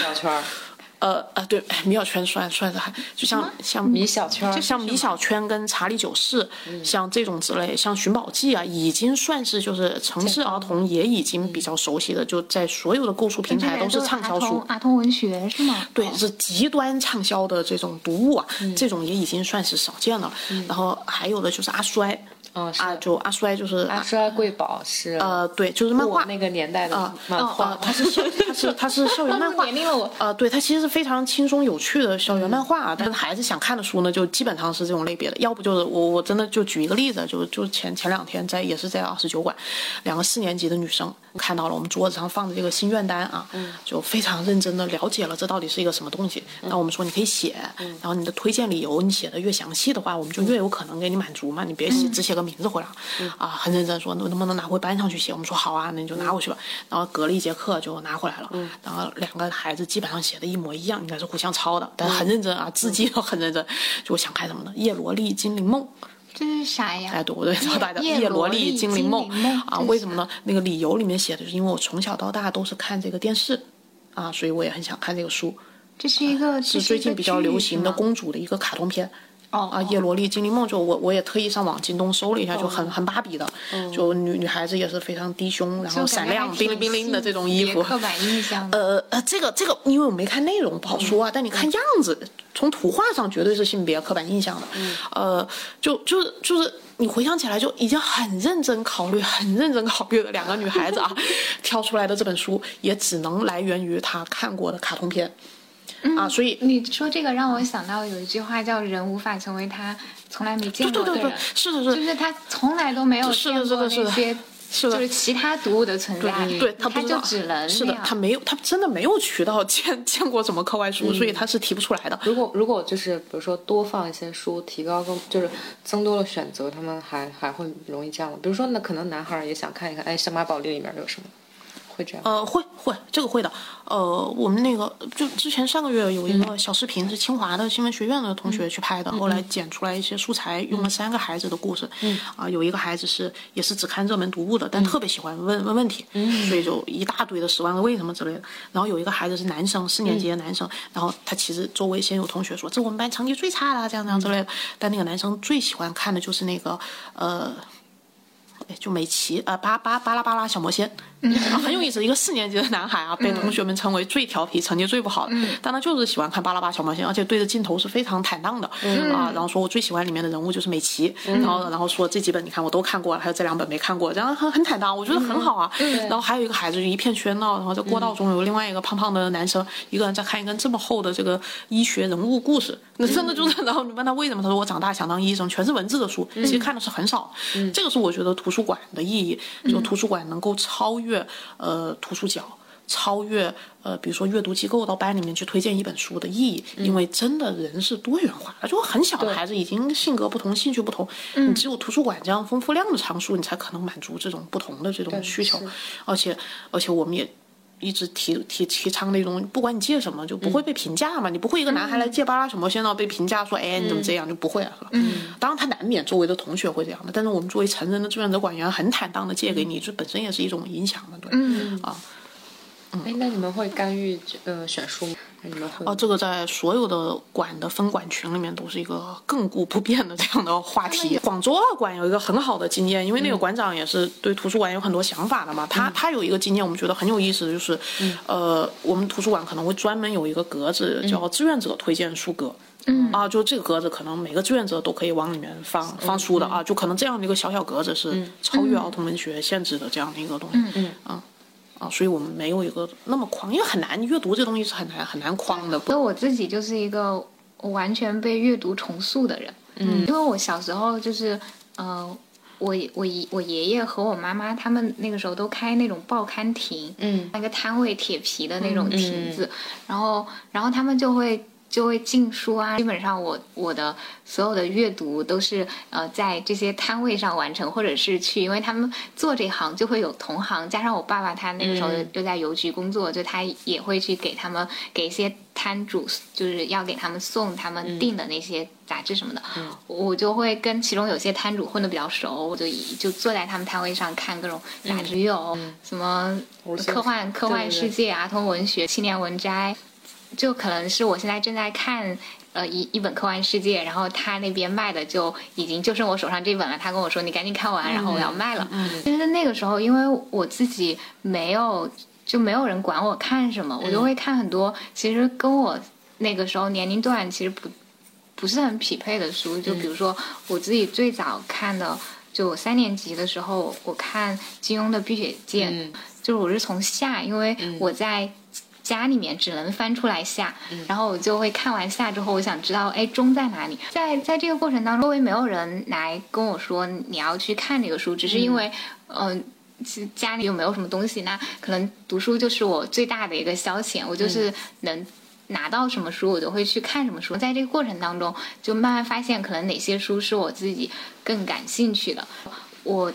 呃呃，对，米小圈算算是还，就像像米小圈，就像米小圈跟查理九世，像这种之类，像寻宝记啊，已经算是就是城市儿童也已经比较熟悉的，就在所有的购书平台都是畅销书，儿童文学是吗？对，是极端畅销的这种读物啊，这种也已经算是少见了。然后还有的就是阿衰。嗯，啊，就阿衰就是阿衰贵宝是呃，对，就是漫画那个年代的漫画，它是校，它是它是校园漫画，年龄了我，呃，对，它其实是非常轻松有趣的校园漫画，但是孩子想看的书呢，就基本上是这种类别的，要不就是我我真的就举一个例子，就就前前两天在也是在二十九馆，两个四年级的女生看到了我们桌子上放的这个心愿单啊，就非常认真的了解了这到底是一个什么东西，那我们说你可以写，然后你的推荐理由你写的越详细的话，我们就越有可能给你满足嘛，你别写只写个名字回来。啊，很认真说，能能不能拿回班上去写？我们说好啊，那你就拿回去吧。然后隔了一节课就拿回来了。然后两个孩子基本上写的一模一样，应该是互相抄的，但是很认真啊，字迹都很认真。就我想看什么呢？叶罗丽精灵梦，这是啥呀？哎，对我对？超大的叶罗丽精灵梦啊？为什么呢？那个理由里面写的是因为我从小到大都是看这个电视，啊，所以我也很想看这个书。这是一个是最近比较流行的公主的一个卡通片。哦啊，叶罗丽精灵梦就我我也特意上网京东搜了一下，就很很芭比的，就女女孩子也是非常低胸，然后闪亮、冰灵冰灵的这种衣服。刻板印象。呃呃，这个这个，因为我没看内容不好说啊，但你看样子，从图画上绝对是性别刻板印象的。呃，就就是就是你回想起来，就已经很认真考虑、很认真考虑的两个女孩子啊，挑出来的这本书也只能来源于她看过的卡通片。啊，所以你说这个让我想到有一句话叫“人无法成为他从来没见过的人”，是的，是的，就是他从来都没有见过那些，就是其他读物的存在，对他他就只能是的，他没有，他真的没有渠道见见过什么课外书，所以他是提不出来的。如果如果就是比如说多放一些书，提高更就是增多了选择，他们还还会容易这样吗？比如说那可能男孩也想看一看，哎，小马宝莉里面有什么？会这样？呃，会会，这个会的。呃，我们那个就之前上个月有一个小视频，是清华的新闻学院的同学去拍的，后来剪出来一些素材，用了三个孩子的故事。嗯。啊，有一个孩子是也是只看热门读物的，但特别喜欢问问问题，所以就一大堆的十万个为什么之类的。然后有一个孩子是男生，四年级的男生，然后他其实周围先有同学说这我们班成绩最差的，这样这样之类的。但那个男生最喜欢看的就是那个呃。就美琪，呃，巴巴巴拉巴拉小魔仙，很有意思。一个四年级的男孩啊，被同学们称为最调皮、成绩最不好的，但他就是喜欢看巴拉巴小魔仙，而且对着镜头是非常坦荡的啊。然后说我最喜欢里面的人物就是美琪，然后然后说这几本你看我都看过了，还有这两本没看过，这样很很坦荡，我觉得很好啊。然后还有一个孩子就一片喧闹，然后在过道中有另外一个胖胖的男生，一个人在看一个这么厚的这个医学人物故事，那真的就是，然后你问他为什么，他说我长大想当医生，全是文字的书，其实看的是很少。这个是我觉得图书馆的意义。就图书馆能够超越呃图书角，超越呃比如说阅读机构到班里面去推荐一本书的意义，因为真的人是多元化的，就很小的孩子已经性格不同、兴趣不同，你只有图书馆这样丰富量的藏书，你才可能满足这种不同的这种需求，而且而且我们也。一直提提提倡那种，不管你借什么，就不会被评价嘛。你不会一个男孩来借巴拉什么，现在被评价说，哎，你怎么这样，就不会了，是吧？嗯。当然，他难免周围的同学会这样的，但是我们作为成人的志愿者管员，很坦荡的借给你，这本身也是一种影响嘛，对。嗯。啊。哎，那你们会干预呃选书吗？你们会？哦，这个在所有的馆的分馆群里面都是一个亘古不变的这样的话题。广州二馆有一个很好的经验，因为那个馆长也是对图书馆有很多想法的嘛。他他有一个经验，我们觉得很有意思就是，呃，我们图书馆可能会专门有一个格子叫志愿者推荐书格。嗯啊，就这个格子，可能每个志愿者都可以往里面放放书的啊。就可能这样的一个小小格子是超越儿童文学限制的这样的一个东西。嗯嗯啊。啊，所以我们没有一个那么框，因为很难，阅读这东西是很难很难框的。所以我自己就是一个完全被阅读重塑的人。嗯，因为我小时候就是，呃，我我爷我爷爷和我妈妈他们那个时候都开那种报刊亭，嗯，那个摊位铁皮的那种亭子，然后然后他们就会。就会进书啊，基本上我我的所有的阅读都是呃在这些摊位上完成，或者是去，因为他们做这行就会有同行，加上我爸爸他那个时候又在邮局工作，就他也会去给他们给一些摊主，就是要给他们送他们订的那些杂志什么的，我就会跟其中有些摊主混的比较熟，我就就坐在他们摊位上看各种杂志，有什么科幻科幻世界、儿童文学、青年文摘。就可能是我现在正在看，呃，一一本科幻世界，然后他那边卖的就已经就剩我手上这本了。他跟我说：“你赶紧看完，然后我要卖了。”但是那个时候，因为我自己没有，就没有人管我看什么，我就会看很多其实跟我那个时候年龄段其实不不是很匹配的书。就比如说我自己最早看的，就三年级的时候，我看金庸的《碧血剑》，就是我是从下，因为我在。家里面只能翻出来下，然后我就会看完下之后，我想知道，哎，中在哪里？在在这个过程当中，周围没有人来跟我说你要去看这个书，只是因为，嗯，家里又没有什么东西，那可能读书就是我最大的一个消遣，我就是能拿到什么书，我就会去看什么书。在这个过程当中，就慢慢发现，可能哪些书是我自己更感兴趣的，我。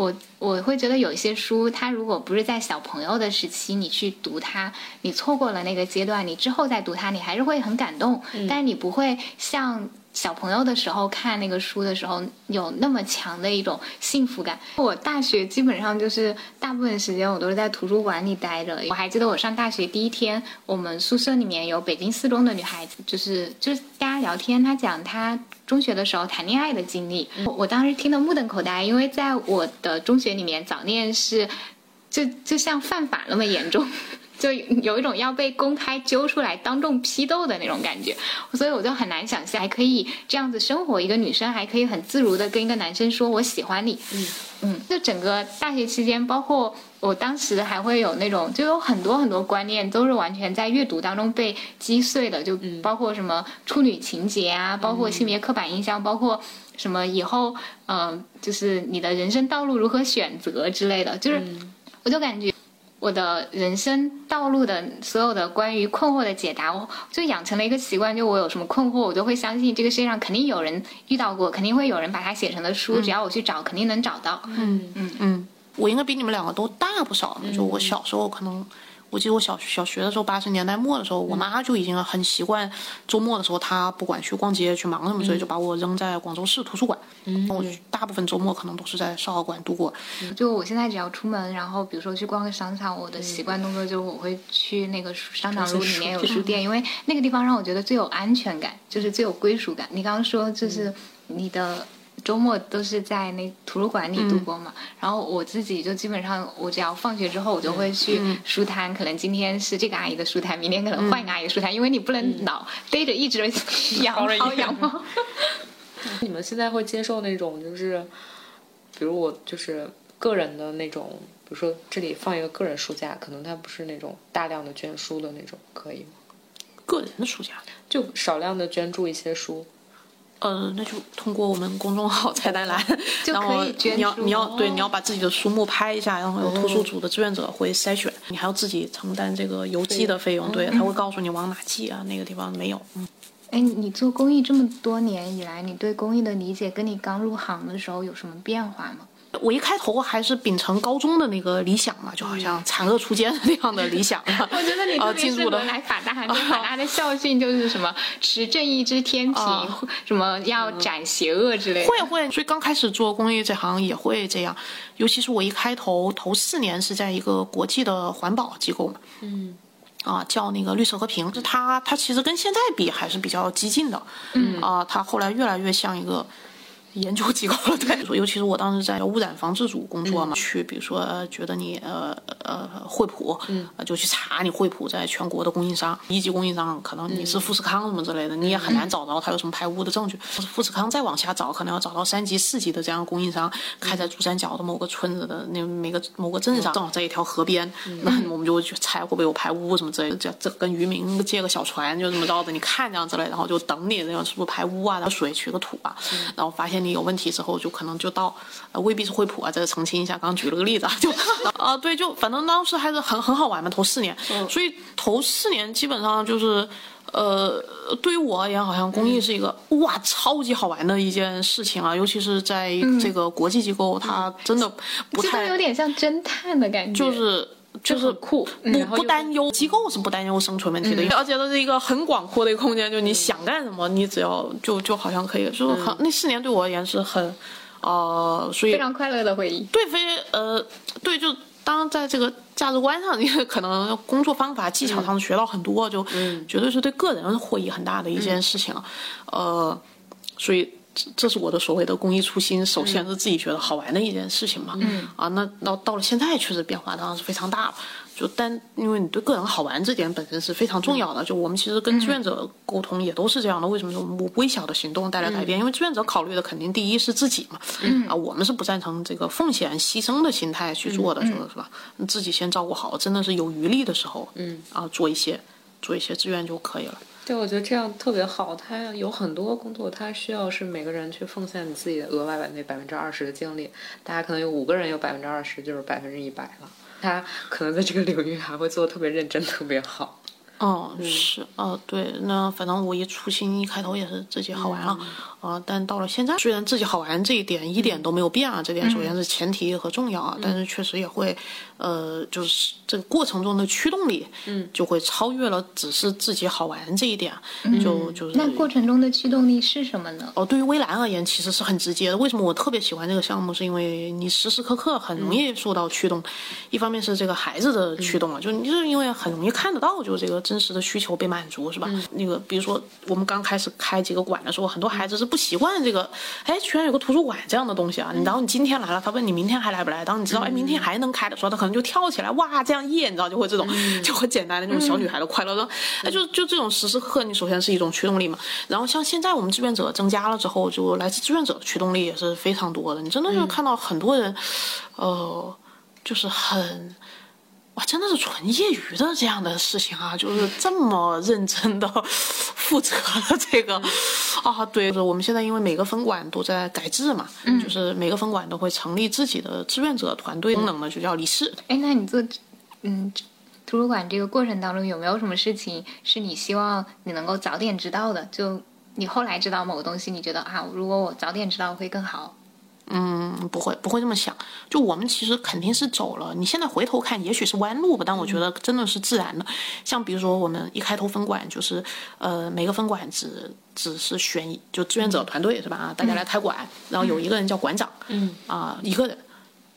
我我会觉得有一些书，它如果不是在小朋友的时期你去读它，你错过了那个阶段，你之后再读它，你还是会很感动，但是你不会像小朋友的时候看那个书的时候有那么强的一种幸福感。我大学基本上就是大部分时间我都是在图书馆里待着。我还记得我上大学第一天，我们宿舍里面有北京四中的女孩子，就是就是大家聊天，她讲她中学的时候谈恋爱的经历，我当时听得目瞪口呆，因为在我的中学里面早恋是就就像犯法那么严重。就有一种要被公开揪出来当众批斗的那种感觉，所以我就很难想象还可以这样子生活，一个女生还可以很自如的跟一个男生说我喜欢你。嗯。嗯，就整个大学期间，包括我当时还会有那种，就有很多很多观念都是完全在阅读当中被击碎的，就包括什么处女情节啊，包括性别刻板印象，包括什么以后嗯，就是你的人生道路如何选择之类的，就是我就感觉。我的人生道路的所有的关于困惑的解答，我就养成了一个习惯，就我有什么困惑，我都会相信这个世界上肯定有人遇到过，肯定会有人把它写成的书，只要我去找，肯定能找到。嗯嗯嗯，我应该比你们两个都大不少，就我小时候可能。我记得我小小学的时候，八十年代末的时候，我妈就已经很习惯周末的时候，她不管去逛街去忙什么，所以就把我扔在广州市图书馆。嗯，我大部分周末可能都是在少儿馆度过。就我现在只要出门，然后比如说去逛个商场，我的习惯动作就是我会去那个商场路里面有书店，因为那个地方让我觉得最有安全感，就是最有归属感。你刚刚说就是你的。周末都是在那图书馆里度过嘛，然后我自己就基本上，我只要放学之后，我就会去书摊。可能今天是这个阿姨的书摊，明天可能换一个阿姨的书摊，因为你不能老逮着一只 羊薅羊毛。你们现在会接受那种，就是，比如我就是个人的那种，比如说这里放一个个人书架，可能它不是那种大量的捐书的那种，可以吗？个人的书架，就少量的捐助一些书。呃，那就通过我们公众号菜单栏，然后你要你要对你要把自己的书目拍一下，然后有图书组的志愿者会筛选，你还要自己承担这个邮寄的费用，对他会告诉你往哪寄啊，那个地方没有。嗯，哎，你做公益这么多年以来，你对公益的理解跟你刚入行的时候有什么变化吗？我一开头还是秉承高中的那个理想嘛，就好像惨恶出奸那样的理想。我觉得你特别适合来法大，法大的校训就是什么持正义之天平，什么要斩邪恶之类的。会会，所以刚开始做公益这行也会这样，尤其是我一开头头四年是在一个国际的环保机构嘛，嗯，啊叫那个绿色和平，是它它其实跟现在比还是比较激进的，嗯啊，它后来越来越像一个。研究机构了，对，说 尤其是我当时在污染防治组工作嘛，去比如说觉得你呃呃惠普，嗯，就去查你惠普在全国的供应商，一级供应商可能你是富士康什么之类的，你也很难找着他有什么排污的证据。富士康再往下找，可能要找到三级、四级的这样供应商，开在珠三角的某个村子的那每个某个镇上，正好在一条河边，那我们就去猜会不会有排污什么之类的，这这跟渔民借个小船就这么着的，你看这样之类，然后就等你那样是不是排污啊，然后水取个土啊，然后发现。你有问题之后，就可能就到，呃，未必是惠普啊，这个澄清一下。刚刚举了个例子啊，就 啊，对，就反正当时还是很很好玩嘛，头四年，所以头四年基本上就是，呃，对于我而言，好像公益是一个哇超级好玩的一件事情啊，尤其是在这个国际机构，它真的不太有点像侦探的感觉，就是。就是酷，不不担忧机构是不担忧生存问题的，而且这是一个很广阔的一个空间，就你想干什么，你只要就就好像可以，就是很那四年对我而言是很，呃，所以非常快乐的回忆。对，非呃，对，就当在这个价值观上，你可能工作方法技巧上学到很多，就绝对是对个人获益很大的一件事情，呃，所以。这是我的所谓的公益初心，首先是自己觉得好玩的一件事情嘛。嗯啊，那到到了现在，确实变化当然是非常大了。就但因为你对个人好玩这点本身是非常重要的。就我们其实跟志愿者沟通也都是这样的。为什么说微小的行动带来改变？因为志愿者考虑的肯定第一是自己嘛。嗯啊，我们是不赞成这个奉献牺牲的心态去做的，是吧？自己先照顾好，真的是有余力的时候，嗯啊，做一些做一些志愿就可以了。对，我觉得这样特别好。他有很多工作，他需要是每个人去奉献你自己的额外的那百分之二十的精力。大家可能有五个人有百分之二十，就是百分之一百了。他可能在这个领域还会做的特别认真，特别好。哦，是，哦，对，那反正我一初新一开头也是自己好玩了，啊，但到了现在，虽然自己好玩这一点一点都没有变啊，这点首先是前提和重要啊，但是确实也会，呃，就是这个过程中的驱动力，嗯，就会超越了只是自己好玩这一点，就就是那过程中的驱动力是什么呢？哦，对于微蓝而言，其实是很直接的。为什么我特别喜欢这个项目？是因为你时时刻刻很容易受到驱动，一方面是这个孩子的驱动啊，就你就是因为很容易看得到，就这个真实的需求被满足，是吧？那个比如说我们刚开始开几个馆的时候，很多孩子是不习惯这个，哎，居然有个图书馆这样的东西啊！然后你今天来了，他问你明天还来不来？当你知道哎明天还能开的时候，他可能就跳起来，哇，这样耶，你知道就会这种 就很简单的那种小女孩的快乐，说哎就就这种时时刻刻，你首先是一种驱动力嘛。然后像现在我们志愿者增加了之后，就来自志愿者的驱动力也是非常多的。你真的就看到很多人，呃，就是很。哇，真的是纯业余的这样的事情啊，就是这么认真的 负责的这个啊，对，就是我们现在因为每个分馆都在改制嘛，嗯，就是每个分馆都会成立自己的志愿者团队，功能呢就叫理事。哎，那你做嗯图书馆这个过程当中有没有什么事情是你希望你能够早点知道的？就你后来知道某个东西，你觉得啊，如果我早点知道会更好。嗯，不会，不会这么想。就我们其实肯定是走了。你现在回头看，也许是弯路吧，但我觉得真的是自然的。像比如说，我们一开头分馆就是，呃，每个分馆只只是选就志愿者团队是吧？啊，大家来开馆，然后有一个人叫馆长，嗯，啊，一个人，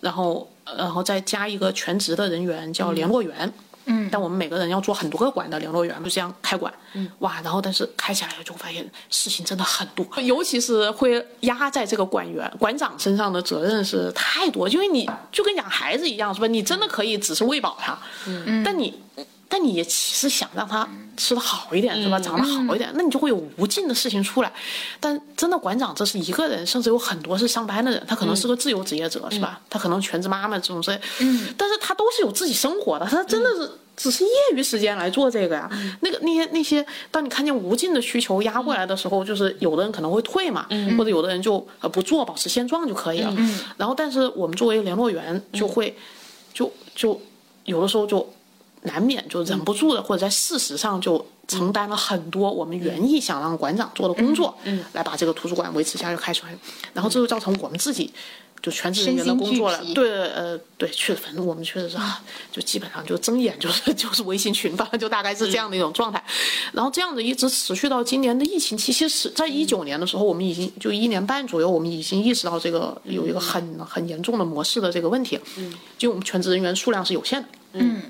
然后然后再加一个全职的人员叫联络员。嗯，但我们每个人要做很多个馆的联络员，就这样开馆。嗯，哇，然后但是开起来就发现事情真的很多，尤其是会压在这个馆员、馆长身上的责任是太多，因为你就跟养孩子一样，是吧？你真的可以只是喂饱他，嗯，但你。但你也其实想让他吃的好一点，是吧？长得好一点，那你就会有无尽的事情出来。但真的馆长这是一个人，甚至有很多是上班的人，他可能是个自由职业者，是吧？他可能全职妈妈这种之类。嗯，但是他都是有自己生活的，他真的是只是业余时间来做这个呀。那个那些那些，当你看见无尽的需求压过来的时候，就是有的人可能会退嘛，或者有的人就呃不做，保持现状就可以了。然后，但是我们作为联络员，就会就就有的时候就。难免就忍不住的，或者在事实上就承担了很多我们原意想让馆长做的工作，嗯，来把这个图书馆维持下去开出来，然后这就造成我们自己就全职人员的工作了。对，呃，对，确实，反正我们确实是，就基本上就睁眼就是 就是微信群吧，就大概是这样的一种状态。然后这样子一直持续到今年的疫情期，其实在一九年的时候，我们已经就一年半左右，我们已经意识到这个有一个很很严重的模式的这个问题，嗯，就我们全职人员数量是有限的，嗯。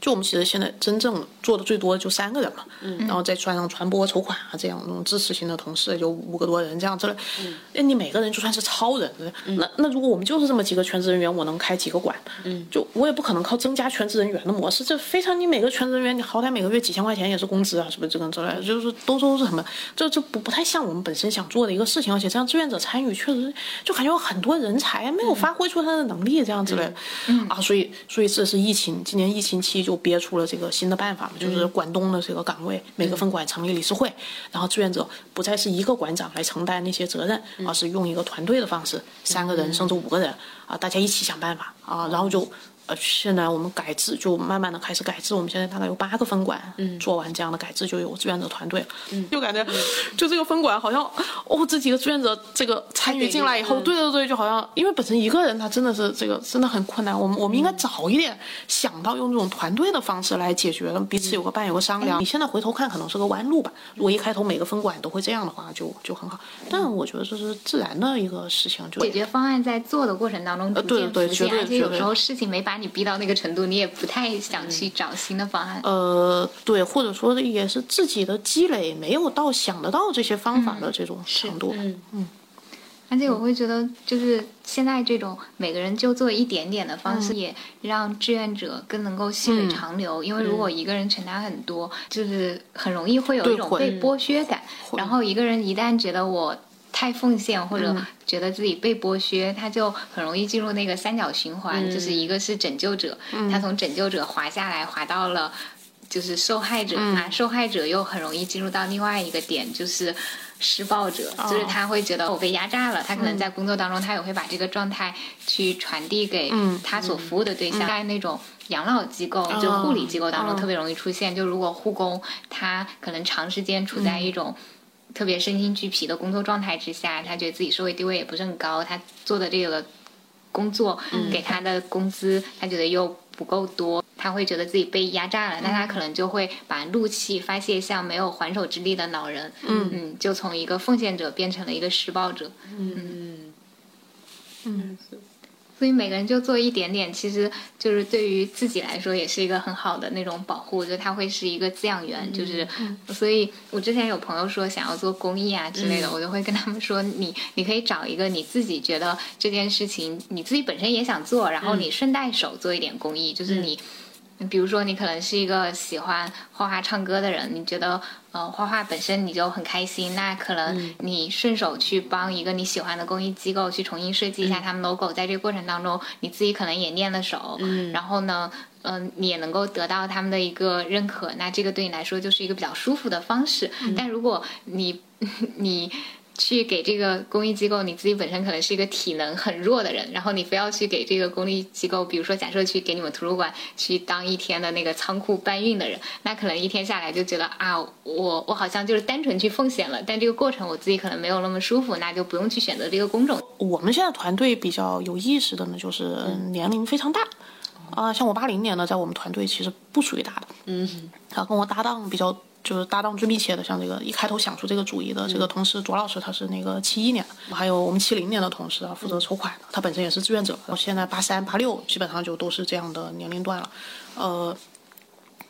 就我们其实现在真正做的最多的就三个人嘛，嗯然后再算上传播、筹款啊这样那种支持型的同事，就五个多人这样之类。那你每个人就算是超人，那那如果我们就是这么几个全职人员，我能开几个馆？嗯就我也不可能靠增加全职人员的模式，这非常你每个全职人员，你好歹每个月几千块钱也是工资啊，是不是这个之类的？就是都都是什么？这这不不太像我们本身想做的一个事情，而且这样志愿者参与确实就感觉有很多人才没有发挥出他的能力，这样之类的。啊，所以所以这是疫情，今年疫情期。就憋出了这个新的办法嘛，就是管东的这个岗位，每个分管成立理事会，然后志愿者不再是一个馆长来承担那些责任，而是用一个团队的方式，三个人甚至五个人啊，大家一起想办法啊，然后就。呃，现在我们改制就慢慢的开始改制，我们现在大概有八个分馆，嗯，做完这样的改制就有志愿者团队，嗯，就感觉就这个分馆好像哦，这几个志愿者这个参与进来以后，对对对，就好像因为本身一个人他真的是这个真的很困难，我们我们应该早一点想到用这种团队的方式来解决，彼此有个伴有个商量。你现在回头看可能是个弯路吧，如果一开头每个分馆都会这样的话，就就很好。但我觉得这是自然的一个事情，就解决方案在做的过程当中逐渐浮现，而且有时候事情没把你逼到那个程度，你也不太想去找新的方案。呃，对，或者说也是自己的积累没有到想得到这些方法的这种程度。嗯嗯。而且我会觉得，就是现在这种每个人就做一点点的方式，也让志愿者更能够细水长流。因为如果一个人承担很多，就是很容易会有一种被剥削感。然后一个人一旦觉得我。太奉献或者觉得自己被剥削，他就很容易进入那个三角循环，就是一个是拯救者，他从拯救者滑下来，滑到了就是受害者啊，受害者又很容易进入到另外一个点，就是施暴者，就是他会觉得我被压榨了，他可能在工作当中他也会把这个状态去传递给他所服务的对象，在那种养老机构，就护理机构当中哦。特别容易出现。就如果护工他可能长时间处在一种特别身心俱疲的工作状态之下，他觉得自己社会地位也不是很高，他做的这个工作给他的工资，他觉得又不够多。他会觉得自己被压榨了，那他可能就会把怒气发泄向没有还手之力的老人，嗯。嗯，就从一个奉献者变成了一个施暴者。嗯嗯所以每个人就做一点点，其实就是对于自己来说也是一个很好的那种保护，就它会是一个滋养源。就是，所以我之前有朋友说想要做公益啊之类的，我就会跟他们说，你你可以找一个你自己觉得这件事情你自己本身也想做，然后你顺带手做一点公益，就是你。比如说，你可能是一个喜欢画画、唱歌的人，你觉得呃画画本身你就很开心，那可能你顺手去帮一个你喜欢的公益机构去重新设计一下他们 logo，在这个过程当中，你自己可能也练了手，嗯。然后呢，嗯、你也能够得到他们的一个认可，那这个对你来说就是一个比较舒服的方式。但如果你 你去给这个公益机构，你自己本身可能是一个体能很弱的人，然后你非要去给这个公益机构，比如说假设去给你们图书馆去当一天的那个仓库搬运的人，那可能一天下来就觉得啊，我我好像就是单纯去奉献了，但这个过程我自己可能没有那么舒服，那就不用去选择这个工种。我们现在团队比较有意识的呢，就是年龄非常大。啊、像我八零年的，在我们团队其实不属于大的。嗯他跟我搭档比较就是搭档最密切的，像这个一开头想出这个主意的这个同事卓老师，他是那个七一年的，还有我们七零年的同事啊，负责筹款的，他本身也是志愿者。然后现在八三八六基本上就都是这样的年龄段了，呃，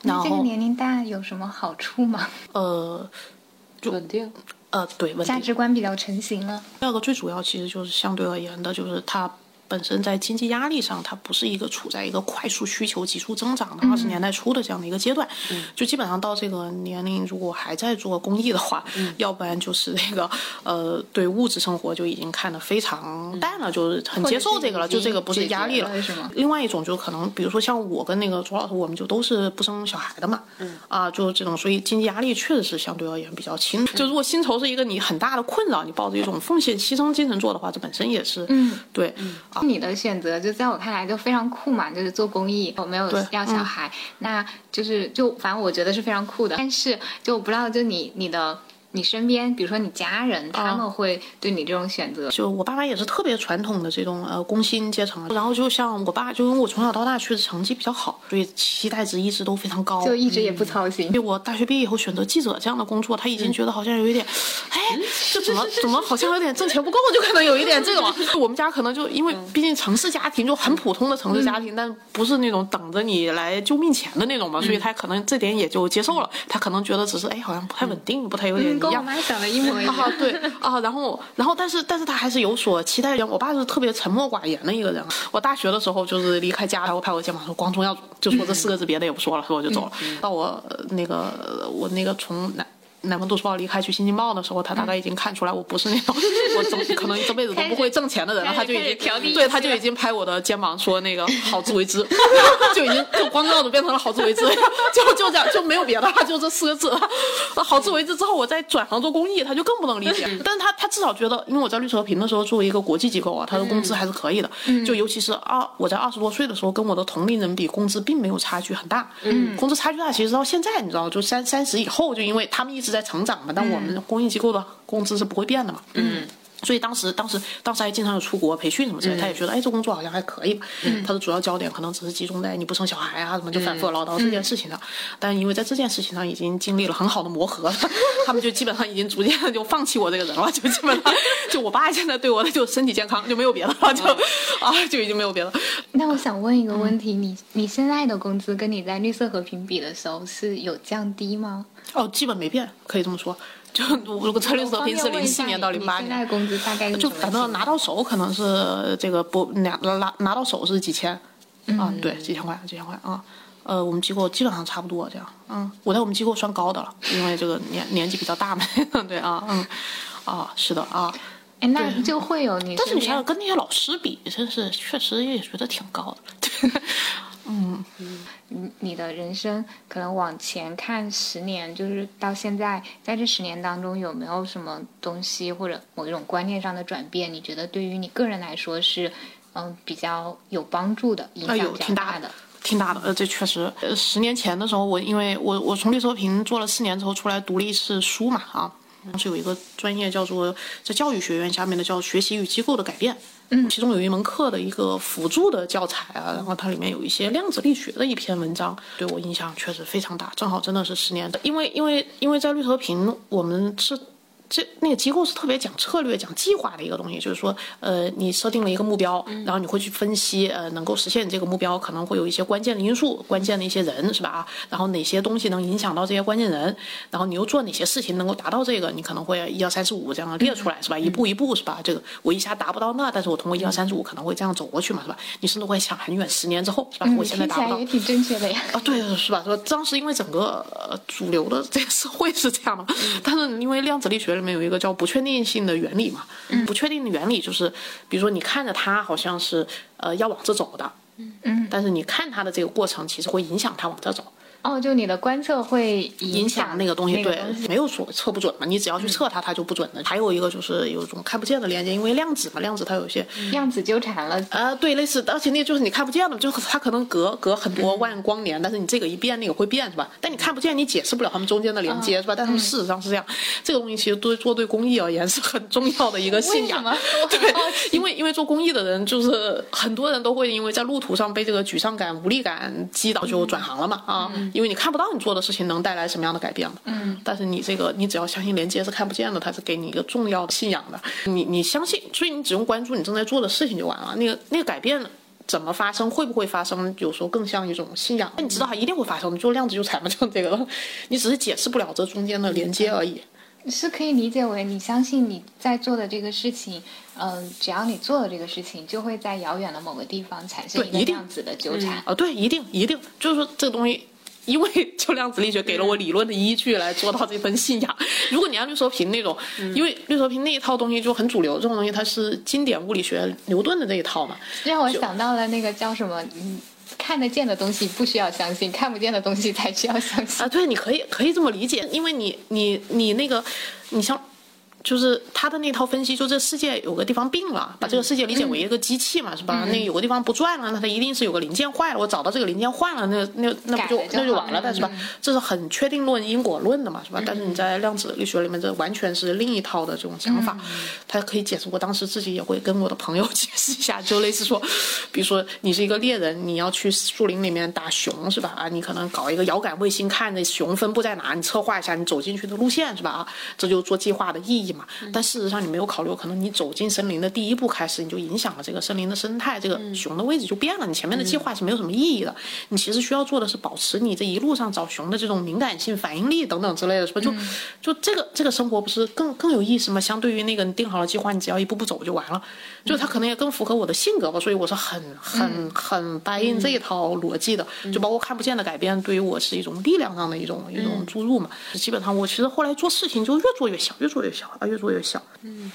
然那这个年龄段有什么好处吗？呃 就稳定。呃对，稳价。值观比较成型了。第二个最主要其实就是相对而言的，就是它本身在经济压力上，它不是一个处在一个快速需求、急速增长的二十年代初的这样的一个阶段。就基本上到这个年龄，如果还在做公益的话，要不然就是那个呃，对物质生活就已经看得非常淡了，就是很接受这个了，就这个不是压力了。另外一种就可能，比如说像我跟那个卓老师，我们就都是不生小孩的嘛，嗯。啊，就这种，所以经济压力确实是相对而言比较轻。就如果薪酬是一个你很大的困扰，你抱着一种奉献牺牲精神做的话，这本身也是，嗯，对，你的选择就在我看来就非常酷嘛，就是做公益，我没有要小孩，那就是就反正我觉得是非常酷的。但是就我不知道，就你你的你身边，比如说你家人，他们会对你这种选择，就我爸妈也是特别传统的这种呃工薪阶层，然后就像我爸，就因为我从小到大确实成绩比较好，所以期待值一直都非常高，就一直也不操心。因为。我大学毕业以后选择记者这样的工作，他已经觉得好像有一点，哎，这怎么怎么好像有点挣钱不够，就可能有一点这种。我们家可能就因为毕竟城市家庭就很普通的城市家庭，但不是那种等着你来救命钱的那种嘛，所以他可能这点也就接受了。他可能觉得只是哎，好像不太稳定，不太有点嗯，跟我。妈想的一模一样。啊，对啊，然后然后但是但是他还是有所期待。我爸是特别沉默寡言的一个人。我大学的时候就是离开家，我拍我肩膀说光宗耀祖，就说这四个字，别的也不说了，说我就走了。到我呃那个呃我那个从南。南方都市报离开去新京报的时候，他大概已经看出来我不是那种我挣可能这辈子都不会挣钱的人了，他就已经对他就已经拍我的肩膀说那个好自为之，就已经就光宗耀祖变成了好自为之，就就这样就没有别的了，就这四个字。好自为之之后，我再转行做公益，他就更不能理解。但是他他至少觉得，因为我在绿色和平的时候作为一个国际机构啊，他的工资还是可以的。就尤其是二我在二十多岁的时候，跟我的同龄人比，工资并没有差距很大。嗯，工资差距大，其实到现在你知道，就三三十以后，就因为他们一直在成长嘛，但我们公益机构的工资是不会变的嘛。嗯。所以当时，当时，当时还经常有出国培训什么之类，他也觉得，哎，这工作好像还可以吧。他的主要焦点可能只是集中在你不生小孩啊，什么就反复唠叨这件事情上。但因为在这件事情上已经经历了很好的磨合，他们就基本上已经逐渐就放弃我这个人了，就基本上，就我爸现在对我的就身体健康就没有别的了，就啊就已经没有别的。那我想问一个问题，你你现在的工资跟你在绿色和平比的时候是有降低吗？哦，基本没变，可以这么说。就如果策略和平是零四年到零八年现在年，工资大概是就反正拿到手可能是这个不拿拿拿到手是几千，啊，对，几千块，几千块啊。呃，我们机构基本上差不多这样，嗯，我在我们机构算高的了，因为这个年年纪比较大嘛，对啊，嗯，啊，是的啊，哎，那就会有你身但是你想想跟那些老师比，真是确实也觉得挺高的，对，嗯，你你的人生可能往前看十年，就是到现在，在这十年当中，有没有什么东西或者某一种观念上的转变？你觉得对于你个人来说是，嗯，比较有帮助的，影哎响比较大大的？挺大的。呃，这确实，呃，十年前的时候，我因为我我从绿色和平做了四年之后出来读了一次书嘛，啊，当时有一个专业叫做在教育学院下面的叫学习与机构的改变，嗯，其中有一门课的一个辅助的教材啊，然后它里面有一些量子力学的一篇文章，对我印象确实非常大，正好真的是十年的，因为因为因为在绿色和平我们是。这那个机构是特别讲策略、讲计划的一个东西，就是说，呃，你设定了一个目标，然后你会去分析，呃，能够实现这个目标可能会有一些关键的因素、关键的一些人，是吧？啊，然后哪些东西能影响到这些关键人，然后你又做哪些事情能够达到这个，你可能会一二三四五这样列出来，是吧？一步一步，是吧？这个我一下达不到那，但是我通过一二三四五可能会这样走过去嘛，是吧？你甚至会想很远，十年之后，是吧？我现在达不到，也挺正确的呀。啊，对，是吧？说当时因为整个主流的这个社会是这样的，但是因为量子力学里面有一个叫不确。定性的原理嘛，不确定的原理就是，比如说你看着它好像是呃要往这走的，嗯，但是你看它的这个过程其实会影响它往这走。哦，就你的观测会影响那个东西，对，没有说测不准嘛，你只要去测它，它就不准的。还有一个就是有一种看不见的连接，因为量子嘛，量子它有些量子纠缠了。啊，对，类似，而且那就是你看不见的，就是它可能隔隔很多万光年，但是你这个一变，那个会变，是吧？但你看不见，你解释不了它们中间的连接，是吧？但他们事实上是这样。这个东西其实对做对公益而言是很重要的一个信仰。对，因为因为做公益的人就是很多人都会因为在路途上被这个沮丧感、无力感击倒，就转行了嘛啊，因为你看不到你做。的事情能带来什么样的改变嘛？嗯，但是你这个，你只要相信连接是看不见的，它是给你一个重要的信仰的。你你相信，所以你只用关注你正在做的事情就完了。那个那个改变怎么发生，会不会发生，有时候更像一种信仰。那你知道它一定会发生，就量子纠缠嘛，就这个了。你只是解释不了这中间的连接而已。是可以理解为你相信你在做的这个事情，嗯，只要你做了这个事情，就会在遥远的某个地方产生一个量子的纠缠。啊，对，一定一定，就是说这个东西。因为就量子力学给了我理论的依据来做到这份信仰。如果你按绿色平那种，因为绿色平那一套东西就很主流，这种东西它是经典物理学牛顿的这一套嘛。让我想到了那个叫什么，嗯，看得见的东西不需要相信，看不见的东西才需要相信。啊，对，你可以可以这么理解，因为你你你那个，你像。就是他的那套分析，就这世界有个地方病了，把这个世界理解为一个机器嘛，是吧？那有个地方不转了，那它一定是有个零件坏了。我找到这个零件换了，那那那不就那就完了但是吧？这是很确定论因果论的嘛，是吧？但是你在量子力学里面，这完全是另一套的这种想法。它可以解释，我当时自己也会跟我的朋友解释一下，就类似说，比如说你是一个猎人，你要去树林里面打熊，是吧？啊，你可能搞一个遥感卫星，看那熊分布在哪，你策划一下你走进去的路线，是吧？啊，这就做计划的意义。但事实上，你没有考虑，可能你走进森林的第一步开始，你就影响了这个森林的生态，这个熊的位置就变了。你前面的计划是没有什么意义的。你其实需要做的是保持你这一路上找熊的这种敏感性、反应力等等之类的，是吧？就就这个这个生活不是更更有意思吗？相对于那个你定好了计划，你只要一步步走就完了。就他可能也更符合我的性格吧，所以我是很很很答应这一套逻辑的。就包括看不见的改变，对于我是一种力量上的一种一种注入嘛。基本上我其实后来做事情就越做越小，越做越小啊，越做越小。嗯，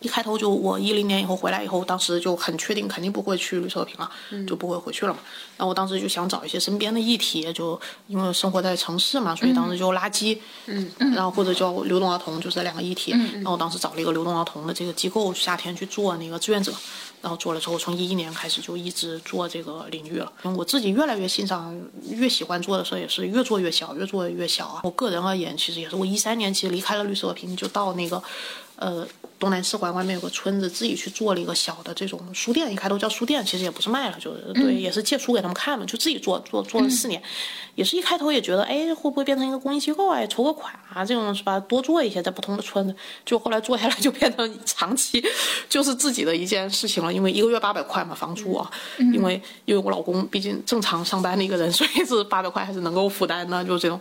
一开头就我一零年以后回来以后，当时就很确定肯定不会去绿色和平了，就不会回去了嘛。然后我当时就想找一些身边的议题，就因为生活在城市嘛，所以当时就垃圾，嗯，然后或者叫流动儿童，就是这两个议题。然后我当时找了一个流动儿童的这个机构，夏天去做那个志愿者。然后做了之后，从一一年开始就一直做这个领域了。因为我自己越来越欣赏，越喜欢做的事儿也是越做越小，越做越小啊。我个人而言，其实也是我一三年其实离开了绿色和平，就到那个，呃。东南四环外面有个村子，自己去做了一个小的这种书店，一开头叫书店，其实也不是卖了，就是对，也是借书给他们看嘛，就自己做做做了四年，也是一开头也觉得，哎，会不会变成一个公益机构啊，筹个款啊，这种是吧？多做一些在不同的村子，就后来做下来就变成长期就是自己的一件事情了，因为一个月八百块嘛房租啊，因为因为我老公毕竟正常上班的一个人，所以是八百块还是能够负担的，就这种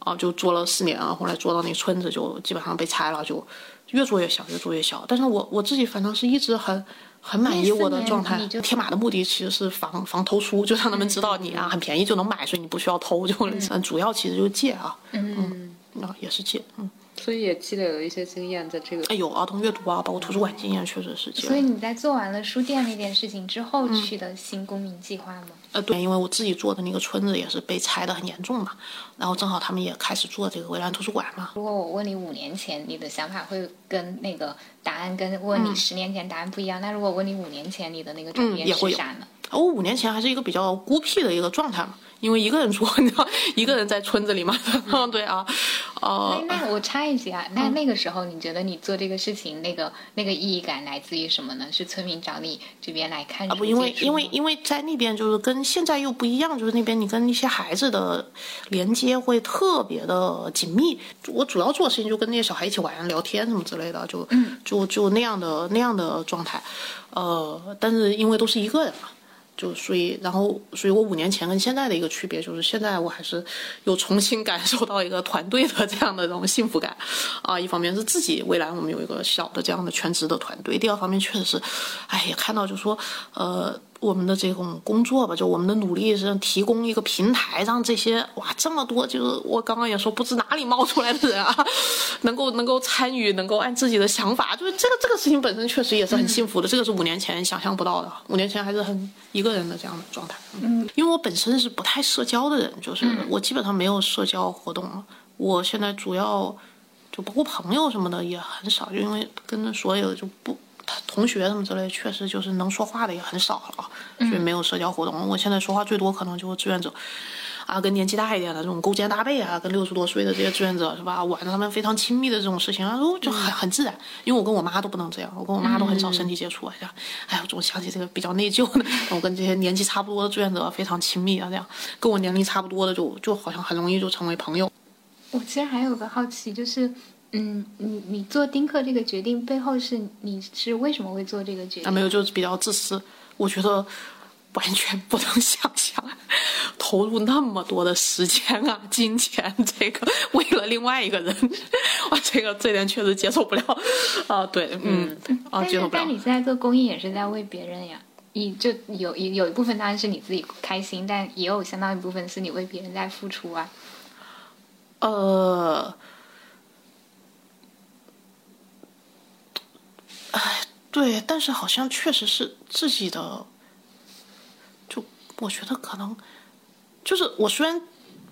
啊，就做了四年啊，后来做到那村子就基本上被拆了，就。越做越小，越做越小。但是我我自己反正是一直很很满意我的状态。贴码的目的其实是防防偷书，就让他们知道你啊很便宜就能买，所以你不需要偷。就嗯主要其实就是借啊，嗯，那也是借，嗯。所以也积累了一些经验，在这个哎有儿童阅读啊，包括图书馆经验，确实是。所以你在做完了书店那件事情之后，去的新公民计划吗？呃，对，因为我自己做的那个村子也是被拆的很严重嘛，然后正好他们也开始做这个围栏图书馆嘛。如果我问你五年前，你的想法会跟那个答案跟问你十年前答案不一样，那如果问你五年前，你的那个转变是啥呢？我五年前还是一个比较孤僻的一个状态嘛。因为一个人住，你知道，一个人在村子里嘛，对啊，呃，那我插一句啊，那那个时候你觉得你做这个事情，那个那个意义感来自于什么呢？是村民找你这边来看啊？不，因为因为因为在那边就是跟现在又不一样，就是那边你跟一些孩子的连接会特别的紧密。我主要做的事情就跟那些小孩一起玩、聊天什么之类的，就就就那样的那样的状态。呃，但是因为都是一个人嘛。就所以，然后，所以我五年前跟现在的一个区别就是，现在我还是有重新感受到一个团队的这样的这种幸福感，啊，一方面是自己未来我们有一个小的这样的全职的团队，第二方面确实是，哎，也看到就说，呃。我们的这种工作吧，就我们的努力是提供一个平台，让这些哇这么多，就是我刚刚也说不知哪里冒出来的人啊，能够能够参与，能够按自己的想法，就是这个这个事情本身确实也是很幸福的，这个是五年前想象不到的，五年前还是很一个人的这样的状态。嗯，因为我本身是不太社交的人，就是我基本上没有社交活动了，我现在主要就包括朋友什么的也很少，就因为跟所有的就不。同学什么之类，确实就是能说话的也很少了，所以没有社交活动。我现在说话最多可能就是志愿者，啊，跟年纪大一点的这种勾肩搭背啊，跟六十多岁的这些志愿者是吧，玩的他们非常亲密的这种事情啊，就很很自然。因为我跟我妈都不能这样，我跟我妈都很少身体接触啊。哎呀，我总想起这个比较内疚的，我跟这些年纪差不多的志愿者非常亲密啊，这样跟我年龄差不多的就就好像很容易就成为朋友。我其实还有个好奇就是。嗯，你你做丁克这个决定背后是你是为什么会做这个决定？啊，没有，就是比较自私。我觉得完全不能想象投入那么多的时间啊、金钱，这个为了另外一个人，哇，这个这点确实接受不了啊。对，嗯，啊，接受不了。但你现在做公益也是在为别人呀，你就有有有一部分当然是你自己开心，但也有相当一部分是你为别人在付出啊。呃。哎，对，但是好像确实是自己的，就我觉得可能就是我虽然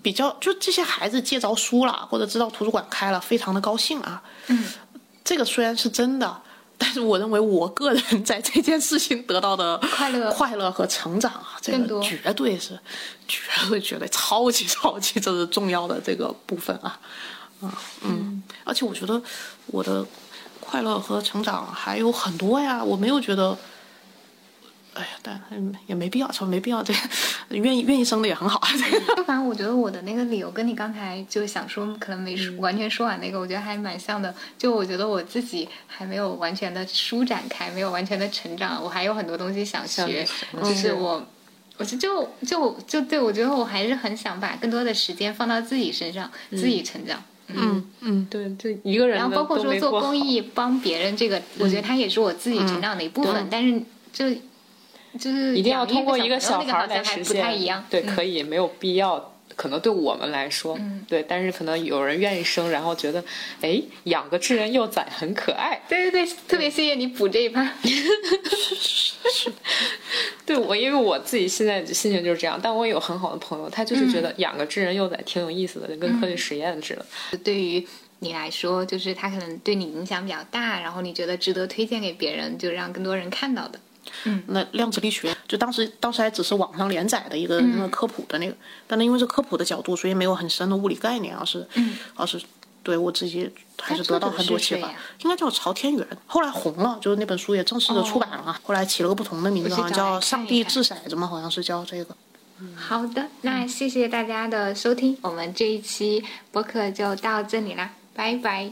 比较，就这些孩子借着书了，或者知道图书馆开了，非常的高兴啊。嗯，这个虽然是真的，但是我认为我个人在这件事情得到的快乐、快乐和成长啊，这个绝对是绝对绝对超级超级这是重要的这个部分啊，啊嗯，而且我觉得我的。快乐和成长还有很多呀，我没有觉得，哎呀，但也没必要，说没必要这样，愿意愿意生的也很好。就反正我觉得我的那个理由跟你刚才就想说，可能没说完全说完那个，我觉得还蛮像的。就我觉得我自己还没有完全的舒展开，没有完全的成长，我还有很多东西想学。就是我，我就就就就对我觉得我还是很想把更多的时间放到自己身上，自己成长。嗯嗯，对，就一个人。然后包括说做公益帮别人，这个我觉得它也是我自己成长的一部分。但是就就是一定要通过一个小孩来实现。对，可以，没有必要。可能对我们来说，嗯对，但是可能有人愿意生，然后觉得，哎，养个智人幼崽很可爱。对对对，特别谢谢你补这一趴。对我，因为我自己现在心情就是这样，但我有很好的朋友，他就是觉得养个智人幼崽挺有意思的，就跟科学实验似的。对于你来说，就是他可能对你影响比较大，然后你觉得值得推荐给别人，就让更多人看到的。嗯，那量子力学就当时当时还只是网上连载的一个那个科普的那个，但那因为是科普的角度，所以没有很深的物理概念，而是，而是对我自己还是得到很多启发。应该叫朝天元，后来红了，就是那本书也正式的出版了，后来起了个不同的名字，好像叫《上帝掷骰子》嘛，好像是叫这个。好的，那谢谢大家的收听，我们这一期播客就到这里啦，拜拜。